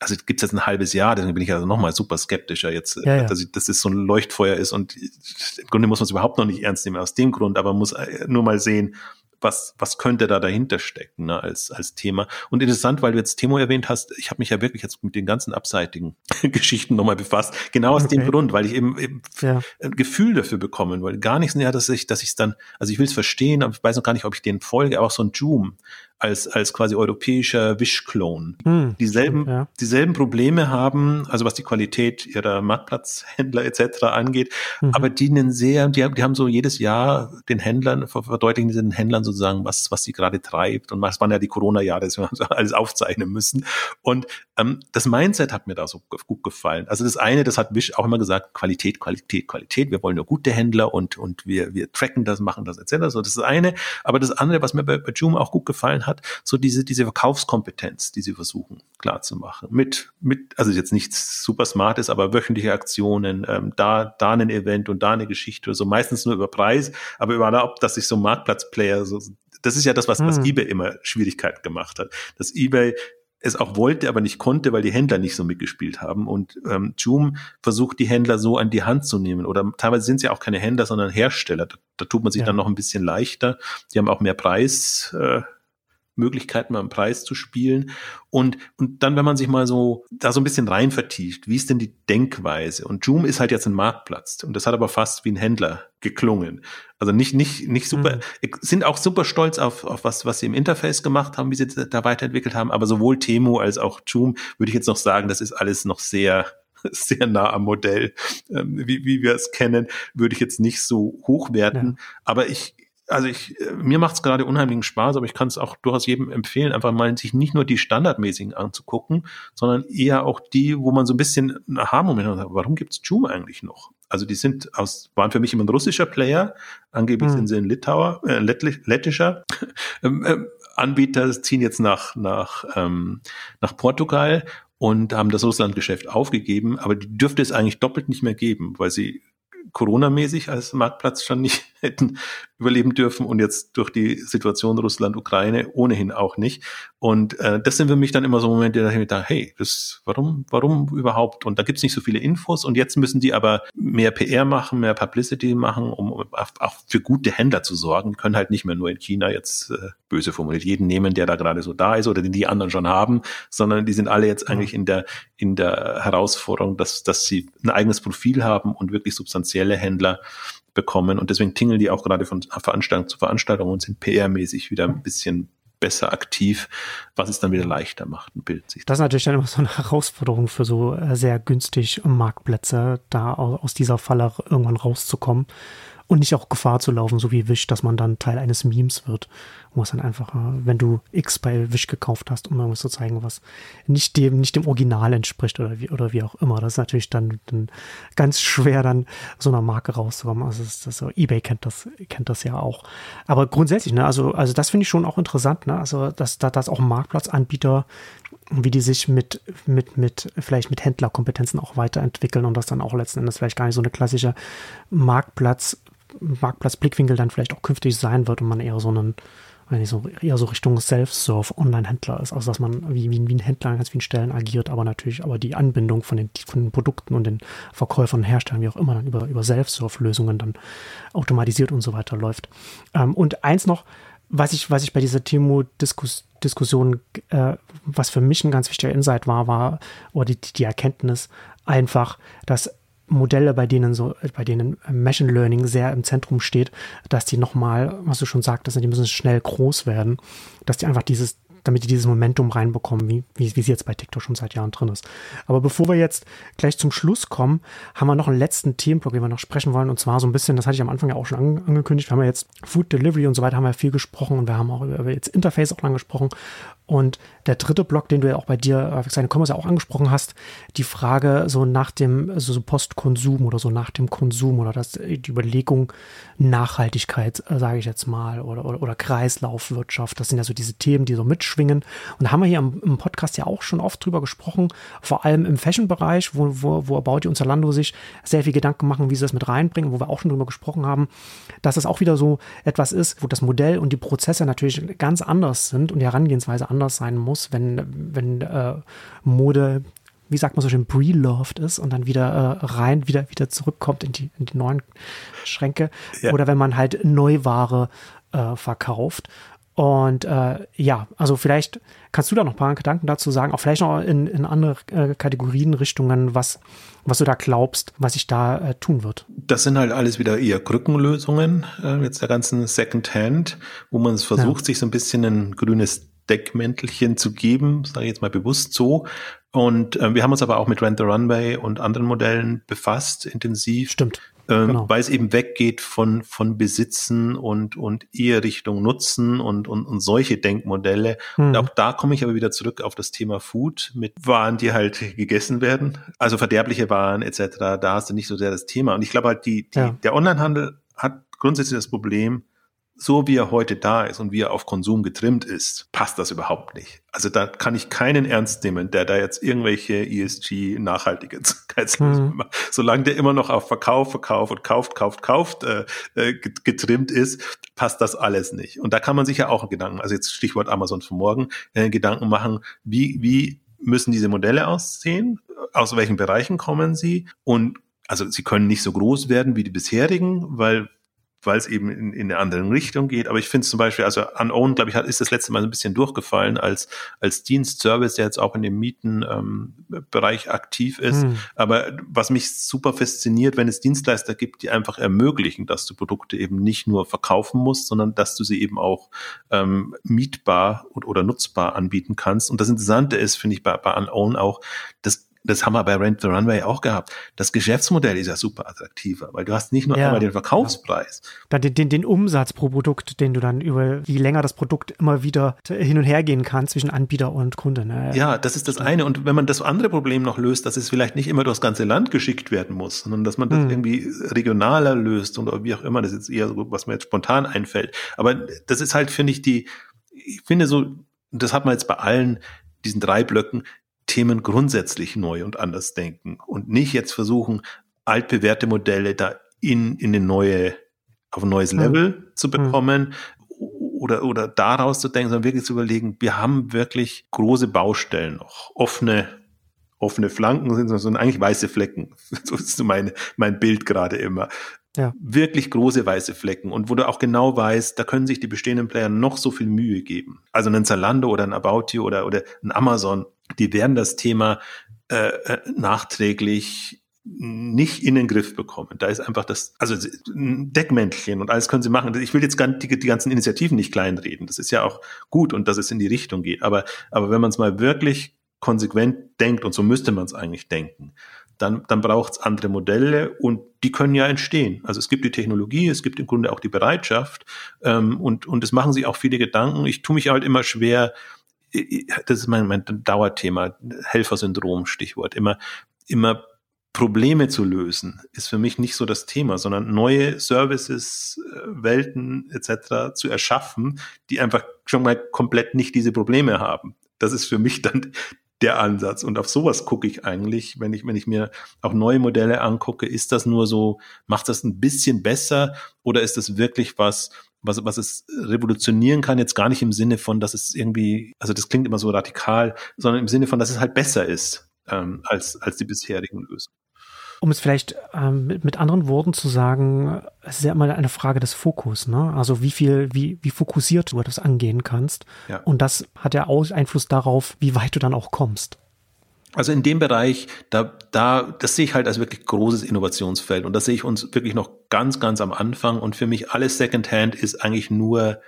also gibt es jetzt ein halbes Jahr, deswegen bin ich also nochmal super skeptischer jetzt, ja, ja. Dass, dass es so ein Leuchtfeuer ist und im Grunde muss man es überhaupt noch nicht ernst nehmen aus dem Grund, aber muss äh, nur mal sehen, was, was könnte da dahinter stecken ne, als, als Thema. Und interessant, weil du jetzt Temo erwähnt hast, ich habe mich ja wirklich jetzt mit den ganzen abseitigen Geschichten nochmal befasst. Genau aus okay. dem Grund, weil ich eben, eben ja. ein Gefühl dafür bekommen, weil gar nichts näher, dass ich, dass ich es dann, also ich will es verstehen, aber ich weiß noch gar nicht, ob ich den folge, aber auch so ein Joom, als, als quasi europäischer Wish-Clone. Hm, dieselben, ja. dieselben Probleme haben, also was die Qualität ihrer Marktplatzhändler etc. angeht, mhm. aber die einen sehr, die, die haben so jedes Jahr den Händlern, verdeutlichen den Händlern sozusagen, was, was sie gerade treibt. Und es waren ja die Corona-Jahre, dass wir alles aufzeichnen müssen. Und das Mindset hat mir da so gut gefallen. Also das eine, das hat Wish auch immer gesagt, Qualität, Qualität, Qualität. Wir wollen nur gute Händler und, und wir, wir tracken das, machen das etc. So, das ist das eine. Aber das andere, was mir bei, bei Joom auch gut gefallen hat, so diese, diese Verkaufskompetenz, die sie versuchen klar zu machen. Mit, mit, also jetzt nichts super smartes, aber wöchentliche Aktionen, ähm, da, da ein Event und da eine Geschichte oder so, meistens nur über Preis, aber überhaupt, dass sich so Marktplatzplayer so, das ist ja das, was, hm. was eBay immer Schwierigkeit gemacht hat. Dass eBay es auch wollte, aber nicht konnte, weil die Händler nicht so mitgespielt haben. Und ähm, Joom versucht, die Händler so an die Hand zu nehmen. Oder teilweise sind es ja auch keine Händler, sondern Hersteller. Da, da tut man sich ja. dann noch ein bisschen leichter. Die haben auch mehr Preis. Äh, Möglichkeiten beim Preis zu spielen. Und, und dann, wenn man sich mal so da so ein bisschen rein vertieft, wie ist denn die Denkweise? Und Joom ist halt jetzt ein Marktplatz und das hat aber fast wie ein Händler geklungen. Also nicht, nicht, nicht super, mhm. sind auch super stolz auf, auf was, was sie im Interface gemacht haben, wie sie da weiterentwickelt haben. Aber sowohl Temu als auch Joom würde ich jetzt noch sagen, das ist alles noch sehr, sehr nah am Modell, ähm, wie, wie wir es kennen, würde ich jetzt nicht so hochwerten. Ja. Aber ich, also ich, äh, mir macht es gerade unheimlichen Spaß, aber ich kann es auch durchaus jedem empfehlen, einfach mal sich nicht nur die standardmäßigen anzugucken, sondern eher auch die, wo man so ein bisschen ein Aha-Moment hat, warum gibt's Joom eigentlich noch? Also die sind aus, waren für mich immer ein russischer Player, angeblich hm. sind sie ein Litauer, äh, lettischer ähm, äh, Anbieter, ziehen jetzt nach, nach, ähm, nach Portugal und haben das Russlandgeschäft aufgegeben, aber die dürfte es eigentlich doppelt nicht mehr geben, weil sie Corona-mäßig als Marktplatz schon nicht hätten überleben dürfen und jetzt durch die Situation Russland-Ukraine ohnehin auch nicht. Und äh, das sind für mich dann immer so Momente, da ich mir da, hey, das, warum, warum überhaupt? Und da gibt's nicht so viele Infos und jetzt müssen die aber mehr PR machen, mehr Publicity machen, um auch für gute Händler zu sorgen. Die können halt nicht mehr nur in China jetzt äh, böse formuliert jeden nehmen, der da gerade so da ist oder den die anderen schon haben, sondern die sind alle jetzt eigentlich in der in der Herausforderung, dass dass sie ein eigenes Profil haben und wirklich substanzielle Händler bekommen. Und deswegen tingeln die auch gerade von Veranstaltung zu Veranstaltung und sind PR-mäßig wieder ein bisschen besser aktiv, was es dann wieder leichter macht, ein Bild sich. Das ist natürlich dann immer so eine Herausforderung für so äh, sehr günstig Marktplätze, da aus dieser Falle irgendwann rauszukommen und nicht auch Gefahr zu laufen, so wie Wish, dass man dann Teil eines Memes wird wo es dann einfach, wenn du X bei Wish gekauft hast, um irgendwas zu zeigen, was nicht dem, nicht dem Original entspricht oder wie, oder wie auch immer. Das ist natürlich dann, dann ganz schwer, dann so einer Marke rauszukommen. Also das, das, eBay kennt das, kennt das ja auch. Aber grundsätzlich, ne, also, also das finde ich schon auch interessant, ne? Also, dass, dass auch Marktplatzanbieter, wie die sich mit, mit, mit, vielleicht mit Händlerkompetenzen auch weiterentwickeln und das dann auch letzten Endes vielleicht gar nicht so eine klassische Marktplatz, Marktplatz-Blickwinkel dann vielleicht auch künftig sein wird und man eher so einen wenn so eher so Richtung Self-Serve Online-Händler ist, also dass man wie, wie, wie ein Händler an ganz vielen Stellen agiert, aber natürlich aber die Anbindung von den, von den Produkten und den Verkäufern und Herstellern, wie auch immer, dann über, über Self-Serve-Lösungen dann automatisiert und so weiter läuft. Ähm, und eins noch, was ich, was ich bei dieser Timo-Diskussion, äh, was für mich ein ganz wichtiger Insight war, war, oder die, die Erkenntnis einfach, dass Modelle, bei denen so, bei denen Machine Learning sehr im Zentrum steht, dass die nochmal, was du schon sagtest, die müssen schnell groß werden, dass die einfach dieses, damit die dieses Momentum reinbekommen, wie, wie, wie sie jetzt bei TikTok schon seit Jahren drin ist. Aber bevor wir jetzt gleich zum Schluss kommen, haben wir noch einen letzten Themenblock, den wir noch sprechen wollen. Und zwar so ein bisschen, das hatte ich am Anfang ja auch schon an, angekündigt, wir haben ja jetzt Food Delivery und so weiter, haben wir viel gesprochen und wir haben auch über, über jetzt Interface auch lang gesprochen. Und der dritte Block, den du ja auch bei dir, seine Commerce auch angesprochen hast, die Frage so nach dem, also so Postkonsum oder so nach dem Konsum oder das, die Überlegung Nachhaltigkeit, äh, sage ich jetzt mal, oder, oder, oder, Kreislaufwirtschaft, das sind ja so diese Themen, die so mitschwingen. Und da haben wir hier im, im Podcast ja auch schon oft drüber gesprochen, vor allem im Fashion-Bereich, wo, wo, wo About und Zalando sich sehr viel Gedanken machen, wie sie das mit reinbringen, wo wir auch schon drüber gesprochen haben, dass es auch wieder so etwas ist, wo das Modell und die Prozesse natürlich ganz anders sind und die Herangehensweise anders anders sein muss, wenn, wenn äh, Mode, wie sagt man so schön, pre-loved ist und dann wieder äh, rein, wieder, wieder zurückkommt in die, in die neuen Schränke. Ja. Oder wenn man halt Neuware äh, verkauft. Und äh, ja, also vielleicht kannst du da noch ein paar Gedanken dazu sagen, auch vielleicht noch in, in andere äh, Kategorien, Richtungen, was, was du da glaubst, was sich da äh, tun wird. Das sind halt alles wieder eher Krückenlösungen, äh, jetzt der ganzen Second-Hand, wo man es versucht, ja. sich so ein bisschen ein grünes Deckmäntelchen zu geben, sage ich jetzt mal bewusst so. Und äh, wir haben uns aber auch mit Rent the Runway und anderen Modellen befasst, intensiv. Stimmt. Ähm, genau. Weil es eben weggeht von, von Besitzen und, und eher Richtung Nutzen und, und, und solche Denkmodelle. Hm. Und auch da komme ich aber wieder zurück auf das Thema Food mit Waren, die halt gegessen werden. Also verderbliche Waren etc. Da hast du nicht so sehr das Thema. Und ich glaube halt, die, die ja. der Onlinehandel hat grundsätzlich das Problem, so wie er heute da ist und wie er auf Konsum getrimmt ist, passt das überhaupt nicht. Also da kann ich keinen ernst nehmen, der da jetzt irgendwelche ESG-Nachhaltigkeitslösungen mhm. macht. Solange der immer noch auf Verkauf, Verkauf und kauft, kauft, kauft äh, äh getrimmt ist, passt das alles nicht. Und da kann man sich ja auch Gedanken, also jetzt Stichwort Amazon von morgen, äh, Gedanken machen, wie, wie müssen diese Modelle aussehen? Aus welchen Bereichen kommen sie? Und also sie können nicht so groß werden wie die bisherigen, weil weil es eben in, in eine andere Richtung geht. Aber ich finde zum Beispiel, also Unown, glaube ich, hat, ist das letzte Mal ein bisschen durchgefallen als, als Dienstservice, der jetzt auch in dem Mietenbereich ähm, aktiv ist. Mhm. Aber was mich super fasziniert, wenn es Dienstleister gibt, die einfach ermöglichen, dass du Produkte eben nicht nur verkaufen musst, sondern dass du sie eben auch ähm, mietbar oder, oder nutzbar anbieten kannst. Und das Interessante ist, finde ich, bei, bei Unown auch, dass das haben wir bei Rent the Runway auch gehabt. Das Geschäftsmodell ist ja super attraktiver, weil du hast nicht nur ja. einmal den Verkaufspreis. Dann den, den, den Umsatz pro Produkt, den du dann über, wie länger das Produkt immer wieder hin und her gehen kann zwischen Anbieter und Kunde. Ne? Ja, das ist das eine. Und wenn man das andere Problem noch löst, dass es vielleicht nicht immer durchs ganze Land geschickt werden muss, sondern dass man das hm. irgendwie regionaler löst und wie auch immer, das ist eher so, was mir jetzt spontan einfällt. Aber das ist halt, finde ich, die, ich finde so, das hat man jetzt bei allen diesen drei Blöcken, Themen grundsätzlich neu und anders denken und nicht jetzt versuchen, altbewährte Modelle da in, in eine neue, auf ein neues hm. Level mhm. zu bekommen oder, oder daraus zu denken, sondern wirklich zu überlegen, wir haben wirklich große Baustellen noch, offene, offene Flanken sind, sondern eigentlich weiße Flecken. So ist mein, mein Bild gerade immer. Ja. Wirklich große weiße Flecken und wo du auch genau weißt, da können sich die bestehenden Player noch so viel Mühe geben. Also ein Zalando oder ein About You oder, oder ein Amazon, die werden das Thema äh, äh nachträglich nicht in den Griff bekommen. Da ist einfach das, also ein Deckmäntelchen und alles können sie machen. Ich will jetzt gar die, die ganzen Initiativen nicht kleinreden. Das ist ja auch gut und dass es in die Richtung geht. Aber, aber wenn man es mal wirklich konsequent denkt, und so müsste man es eigentlich denken, dann, dann braucht es andere Modelle und die können ja entstehen. Also es gibt die Technologie, es gibt im Grunde auch die Bereitschaft ähm, und, und es machen sich auch viele Gedanken. Ich tue mich halt immer schwer, das ist mein, mein Dauerthema, Helfersyndrom, Stichwort, immer, immer Probleme zu lösen, ist für mich nicht so das Thema, sondern neue Services, äh, Welten etc. zu erschaffen, die einfach schon mal komplett nicht diese Probleme haben. Das ist für mich dann der Ansatz. Und auf sowas gucke ich eigentlich, wenn ich, wenn ich mir auch neue Modelle angucke, ist das nur so, macht das ein bisschen besser oder ist das wirklich was, was, was es revolutionieren kann, jetzt gar nicht im Sinne von, dass es irgendwie, also das klingt immer so radikal, sondern im Sinne von, dass es halt besser ist ähm, als, als die bisherigen Lösungen. Um es vielleicht ähm, mit, mit, anderen Worten zu sagen, es ist ja immer eine Frage des Fokus, ne? Also wie viel, wie, wie fokussiert du das angehen kannst. Ja. Und das hat ja auch Einfluss darauf, wie weit du dann auch kommst. Also in dem Bereich, da, da, das sehe ich halt als wirklich großes Innovationsfeld und das sehe ich uns wirklich noch ganz, ganz am Anfang und für mich alles Secondhand ist eigentlich nur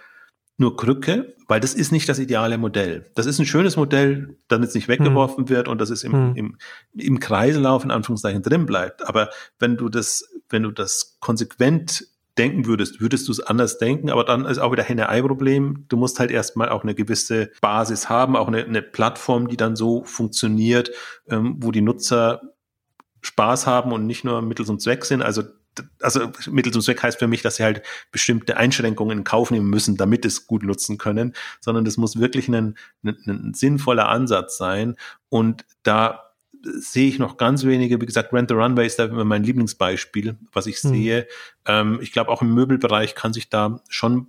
nur Krücke, weil das ist nicht das ideale Modell. Das ist ein schönes Modell, damit es nicht weggeworfen hm. wird und das ist im, hm. im, im Kreislauf in Anführungszeichen drin bleibt. Aber wenn du das, wenn du das konsequent denken würdest, würdest du es anders denken, aber dann ist auch wieder Henne-Ei-Problem. Du musst halt erstmal auch eine gewisse Basis haben, auch eine, eine Plattform, die dann so funktioniert, ähm, wo die Nutzer Spaß haben und nicht nur Mittel zum Zweck sind. Also also Mittel zum Zweck heißt für mich, dass sie halt bestimmte Einschränkungen in Kauf nehmen müssen, damit es gut nutzen können, sondern das muss wirklich ein, ein, ein sinnvoller Ansatz sein. Und da sehe ich noch ganz wenige, wie gesagt, Rent the Runway ist da immer mein Lieblingsbeispiel, was ich hm. sehe. Ähm, ich glaube, auch im Möbelbereich kann sich da schon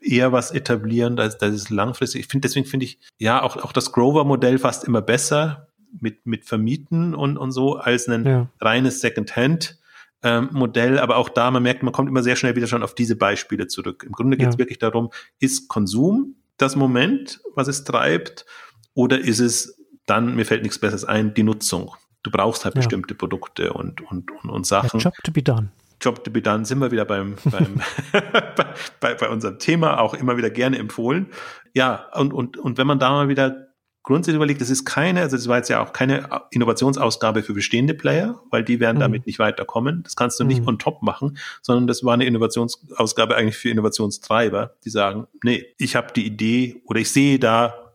eher was etablieren, das, das ist langfristig. Ich finde, deswegen finde ich, ja, auch, auch das Grover-Modell fast immer besser mit, mit Vermieten und, und so, als ein ja. reines Second-Hand ähm, Modell, aber auch da, man merkt, man kommt immer sehr schnell wieder schon auf diese Beispiele zurück. Im Grunde geht es ja. wirklich darum, ist Konsum das Moment, was es treibt, oder ist es dann, mir fällt nichts Besseres ein, die Nutzung. Du brauchst halt ja. bestimmte Produkte und, und, und, und Sachen. Ja, Job to be done. Job to be done sind wir wieder beim, beim bei, bei unserem Thema auch immer wieder gerne empfohlen. Ja, und, und, und wenn man da mal wieder grundsätzlich überlegt, das ist keine, also das war jetzt ja auch keine Innovationsausgabe für bestehende Player, weil die werden mhm. damit nicht weiterkommen. Das kannst du nicht mhm. on top machen, sondern das war eine Innovationsausgabe eigentlich für Innovationstreiber, die sagen, nee, ich habe die Idee oder ich sehe da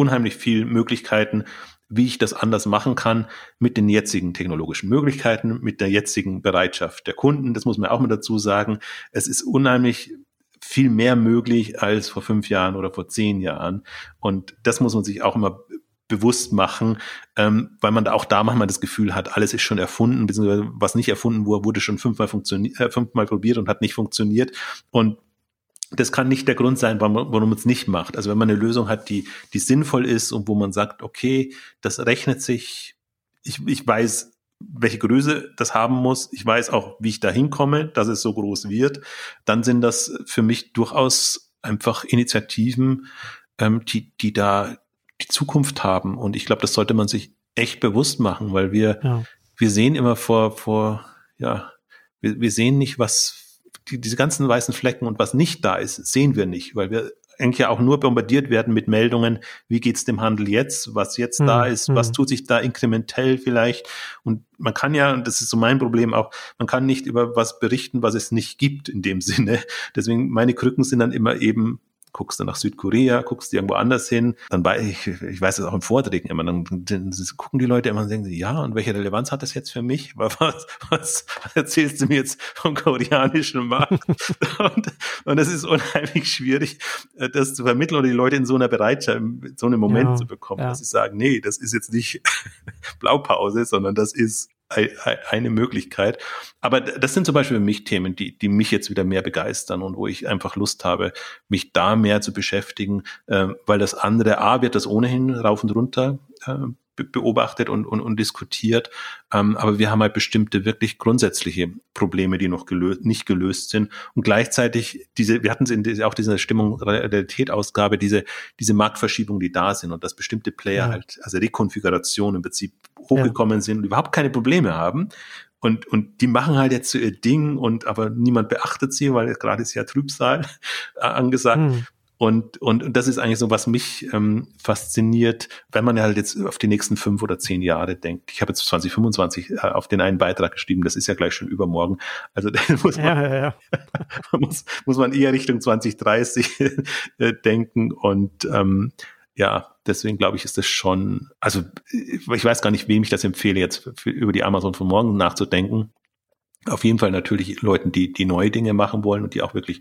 unheimlich viel Möglichkeiten, wie ich das anders machen kann mit den jetzigen technologischen Möglichkeiten, mit der jetzigen Bereitschaft der Kunden. Das muss man auch mal dazu sagen. Es ist unheimlich viel mehr möglich als vor fünf Jahren oder vor zehn Jahren. Und das muss man sich auch immer bewusst machen, ähm, weil man da auch da manchmal das Gefühl hat, alles ist schon erfunden, beziehungsweise was nicht erfunden wurde, wurde schon fünfmal funktioniert, äh, fünfmal probiert und hat nicht funktioniert. Und das kann nicht der Grund sein, warum, warum man es nicht macht. Also wenn man eine Lösung hat, die, die sinnvoll ist und wo man sagt, okay, das rechnet sich, ich, ich weiß, welche Größe das haben muss. Ich weiß auch, wie ich da hinkomme, dass es so groß wird. Dann sind das für mich durchaus einfach Initiativen, ähm, die, die da die Zukunft haben. Und ich glaube, das sollte man sich echt bewusst machen, weil wir, ja. wir sehen immer vor, vor, ja, wir, wir sehen nicht, was, die, diese ganzen weißen Flecken und was nicht da ist, sehen wir nicht, weil wir eigentlich ja auch nur bombardiert werden mit Meldungen, wie geht's dem Handel jetzt, was jetzt hm, da ist, hm. was tut sich da inkrementell vielleicht. Und man kann ja, und das ist so mein Problem auch, man kann nicht über was berichten, was es nicht gibt in dem Sinne. Deswegen meine Krücken sind dann immer eben guckst du nach Südkorea, guckst du irgendwo anders hin, dann bei, ich, ich weiß das auch im Vorträgen immer, dann, dann gucken die Leute immer und denken, ja, und welche Relevanz hat das jetzt für mich? Was, was, was erzählst du mir jetzt vom koreanischen Markt? und, und das ist unheimlich schwierig, äh, das zu vermitteln oder die Leute in so einer Bereitschaft, in so einem Moment ja, zu bekommen, ja. dass sie sagen, nee, das ist jetzt nicht Blaupause, sondern das ist eine Möglichkeit. Aber das sind zum Beispiel für mich Themen, die, die mich jetzt wieder mehr begeistern und wo ich einfach Lust habe, mich da mehr zu beschäftigen, äh, weil das andere, A, wird das ohnehin rauf und runter äh, beobachtet und, und, und diskutiert. Ähm, aber wir haben halt bestimmte wirklich grundsätzliche Probleme, die noch gelöst, nicht gelöst sind. Und gleichzeitig diese, wir hatten es in diese, auch dieser Stimmung Realität-Ausgabe, diese, diese Marktverschiebungen, die da sind und dass bestimmte Player ja. halt, also Rekonfiguration im Prinzip hochgekommen ja. sind und überhaupt keine Probleme haben. Und, und die machen halt jetzt so ihr Ding und aber niemand beachtet sie, weil gerade ist ja Trübsal angesagt. Hm. Und, und, und das ist eigentlich so, was mich ähm, fasziniert, wenn man halt jetzt auf die nächsten fünf oder zehn Jahre denkt. Ich habe jetzt 2025 äh, auf den einen Beitrag geschrieben, das ist ja gleich schon übermorgen. Also muss man, ja, ja, ja. muss, muss man eher Richtung 2030 äh, denken. Und ähm, ja, deswegen glaube ich, ist das schon, also ich weiß gar nicht, wem ich das empfehle, jetzt für, über die Amazon von morgen nachzudenken. Auf jeden Fall natürlich Leuten, die, die neue Dinge machen wollen und die auch wirklich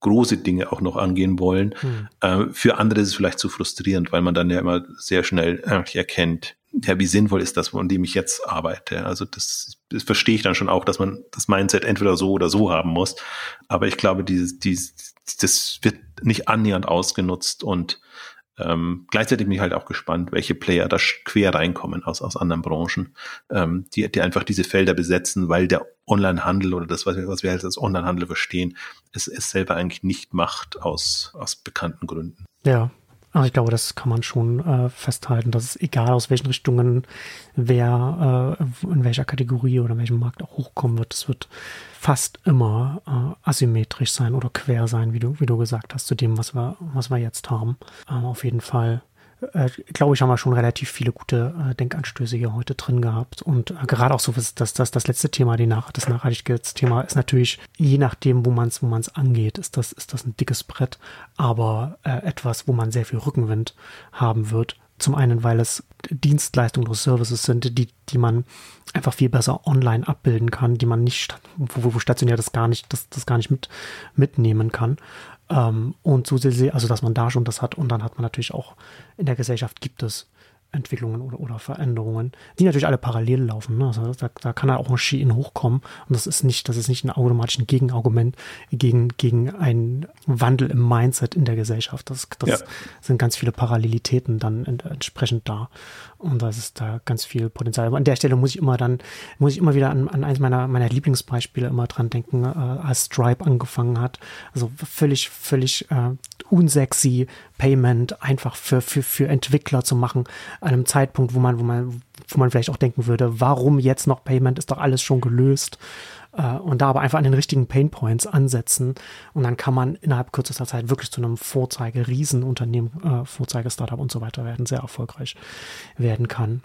große Dinge auch noch angehen wollen. Hm. Äh, für andere ist es vielleicht zu frustrierend, weil man dann ja immer sehr schnell äh, erkennt, ja, wie sinnvoll ist das, an dem ich jetzt arbeite? Also das, das verstehe ich dann schon auch, dass man das Mindset entweder so oder so haben muss. Aber ich glaube, dieses, dieses, das wird nicht annähernd ausgenutzt und ähm, gleichzeitig bin ich halt auch gespannt, welche Player da quer reinkommen aus, aus anderen Branchen, ähm, die, die einfach diese Felder besetzen, weil der Onlinehandel oder das, was wir, was wir als Onlinehandel verstehen, es, es selber eigentlich nicht macht aus, aus bekannten Gründen. Ja, aber ich glaube, das kann man schon äh, festhalten, dass es egal aus welchen Richtungen wer äh, in welcher Kategorie oder in welchem Markt auch hochkommen wird, es wird fast immer äh, asymmetrisch sein oder quer sein, wie du, wie du gesagt hast, zu dem, was wir, was wir jetzt haben. Ähm, auf jeden Fall äh, glaube ich, haben wir schon relativ viele gute äh, Denkanstöße hier heute drin gehabt. Und äh, gerade auch so, das, das, das, das letzte Thema, die Nach das Nachhaltigkeitsthema, ist natürlich, je nachdem, wo man es wo man's angeht, ist das, ist das ein dickes Brett, aber äh, etwas, wo man sehr viel Rückenwind haben wird. Zum einen, weil es Dienstleistungen oder Services sind, die, die man einfach viel besser online abbilden kann, die man nicht, wo, wo stationär das gar nicht, das, das gar nicht mit, mitnehmen kann. Ähm, und so, also dass man da schon das hat und dann hat man natürlich auch in der Gesellschaft gibt es Entwicklungen oder, oder Veränderungen, die natürlich alle parallel laufen. Ne? Also da, da kann halt auch ein Ski-In hochkommen und das ist nicht, das ist nicht ein automatisches Gegenargument gegen, gegen einen Wandel im Mindset in der Gesellschaft. Das, das ja. sind ganz viele Parallelitäten dann entsprechend da. Und das ist da ganz viel Potenzial. Aber an der Stelle muss ich immer dann, muss ich immer wieder an, an eines meiner, meiner Lieblingsbeispiele immer dran denken, äh, als Stripe angefangen hat. Also völlig, völlig äh, unsexy Payment einfach für, für, für Entwickler zu machen, an einem Zeitpunkt, wo man, wo man, wo man vielleicht auch denken würde, warum jetzt noch Payment, ist doch alles schon gelöst. Äh, und da aber einfach an den richtigen Painpoints ansetzen und dann kann man innerhalb kürzester Zeit wirklich zu einem Vorzeige-Riesenunternehmen, äh, Vorzeige-Startup und so weiter werden, sehr erfolgreich werden kann.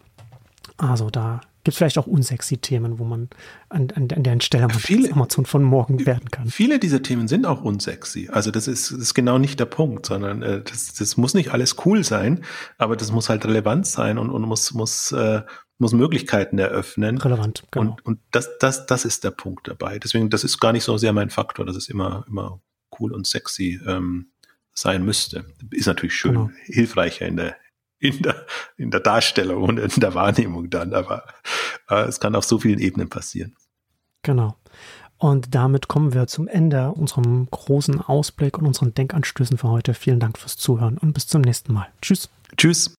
Also da gibt es vielleicht auch unsexy Themen, wo man an, an, an der Stelle man viele, Amazon von morgen werden kann. Viele dieser Themen sind auch unsexy. Also das ist, das ist genau nicht der Punkt, sondern äh, das, das muss nicht alles cool sein, aber das muss halt relevant sein und, und muss, muss, äh, muss Möglichkeiten eröffnen. Relevant, genau. Und, und das, das, das ist der Punkt dabei. Deswegen, das ist gar nicht so sehr mein Faktor, dass es immer, immer cool und sexy ähm, sein müsste. Ist natürlich schön, genau. hilfreicher in der, in der, in der Darstellung und in der Wahrnehmung dann, aber äh, es kann auf so vielen Ebenen passieren. Genau. Und damit kommen wir zum Ende unserem großen Ausblick und unseren Denkanstößen für heute. Vielen Dank fürs Zuhören und bis zum nächsten Mal. Tschüss. Tschüss.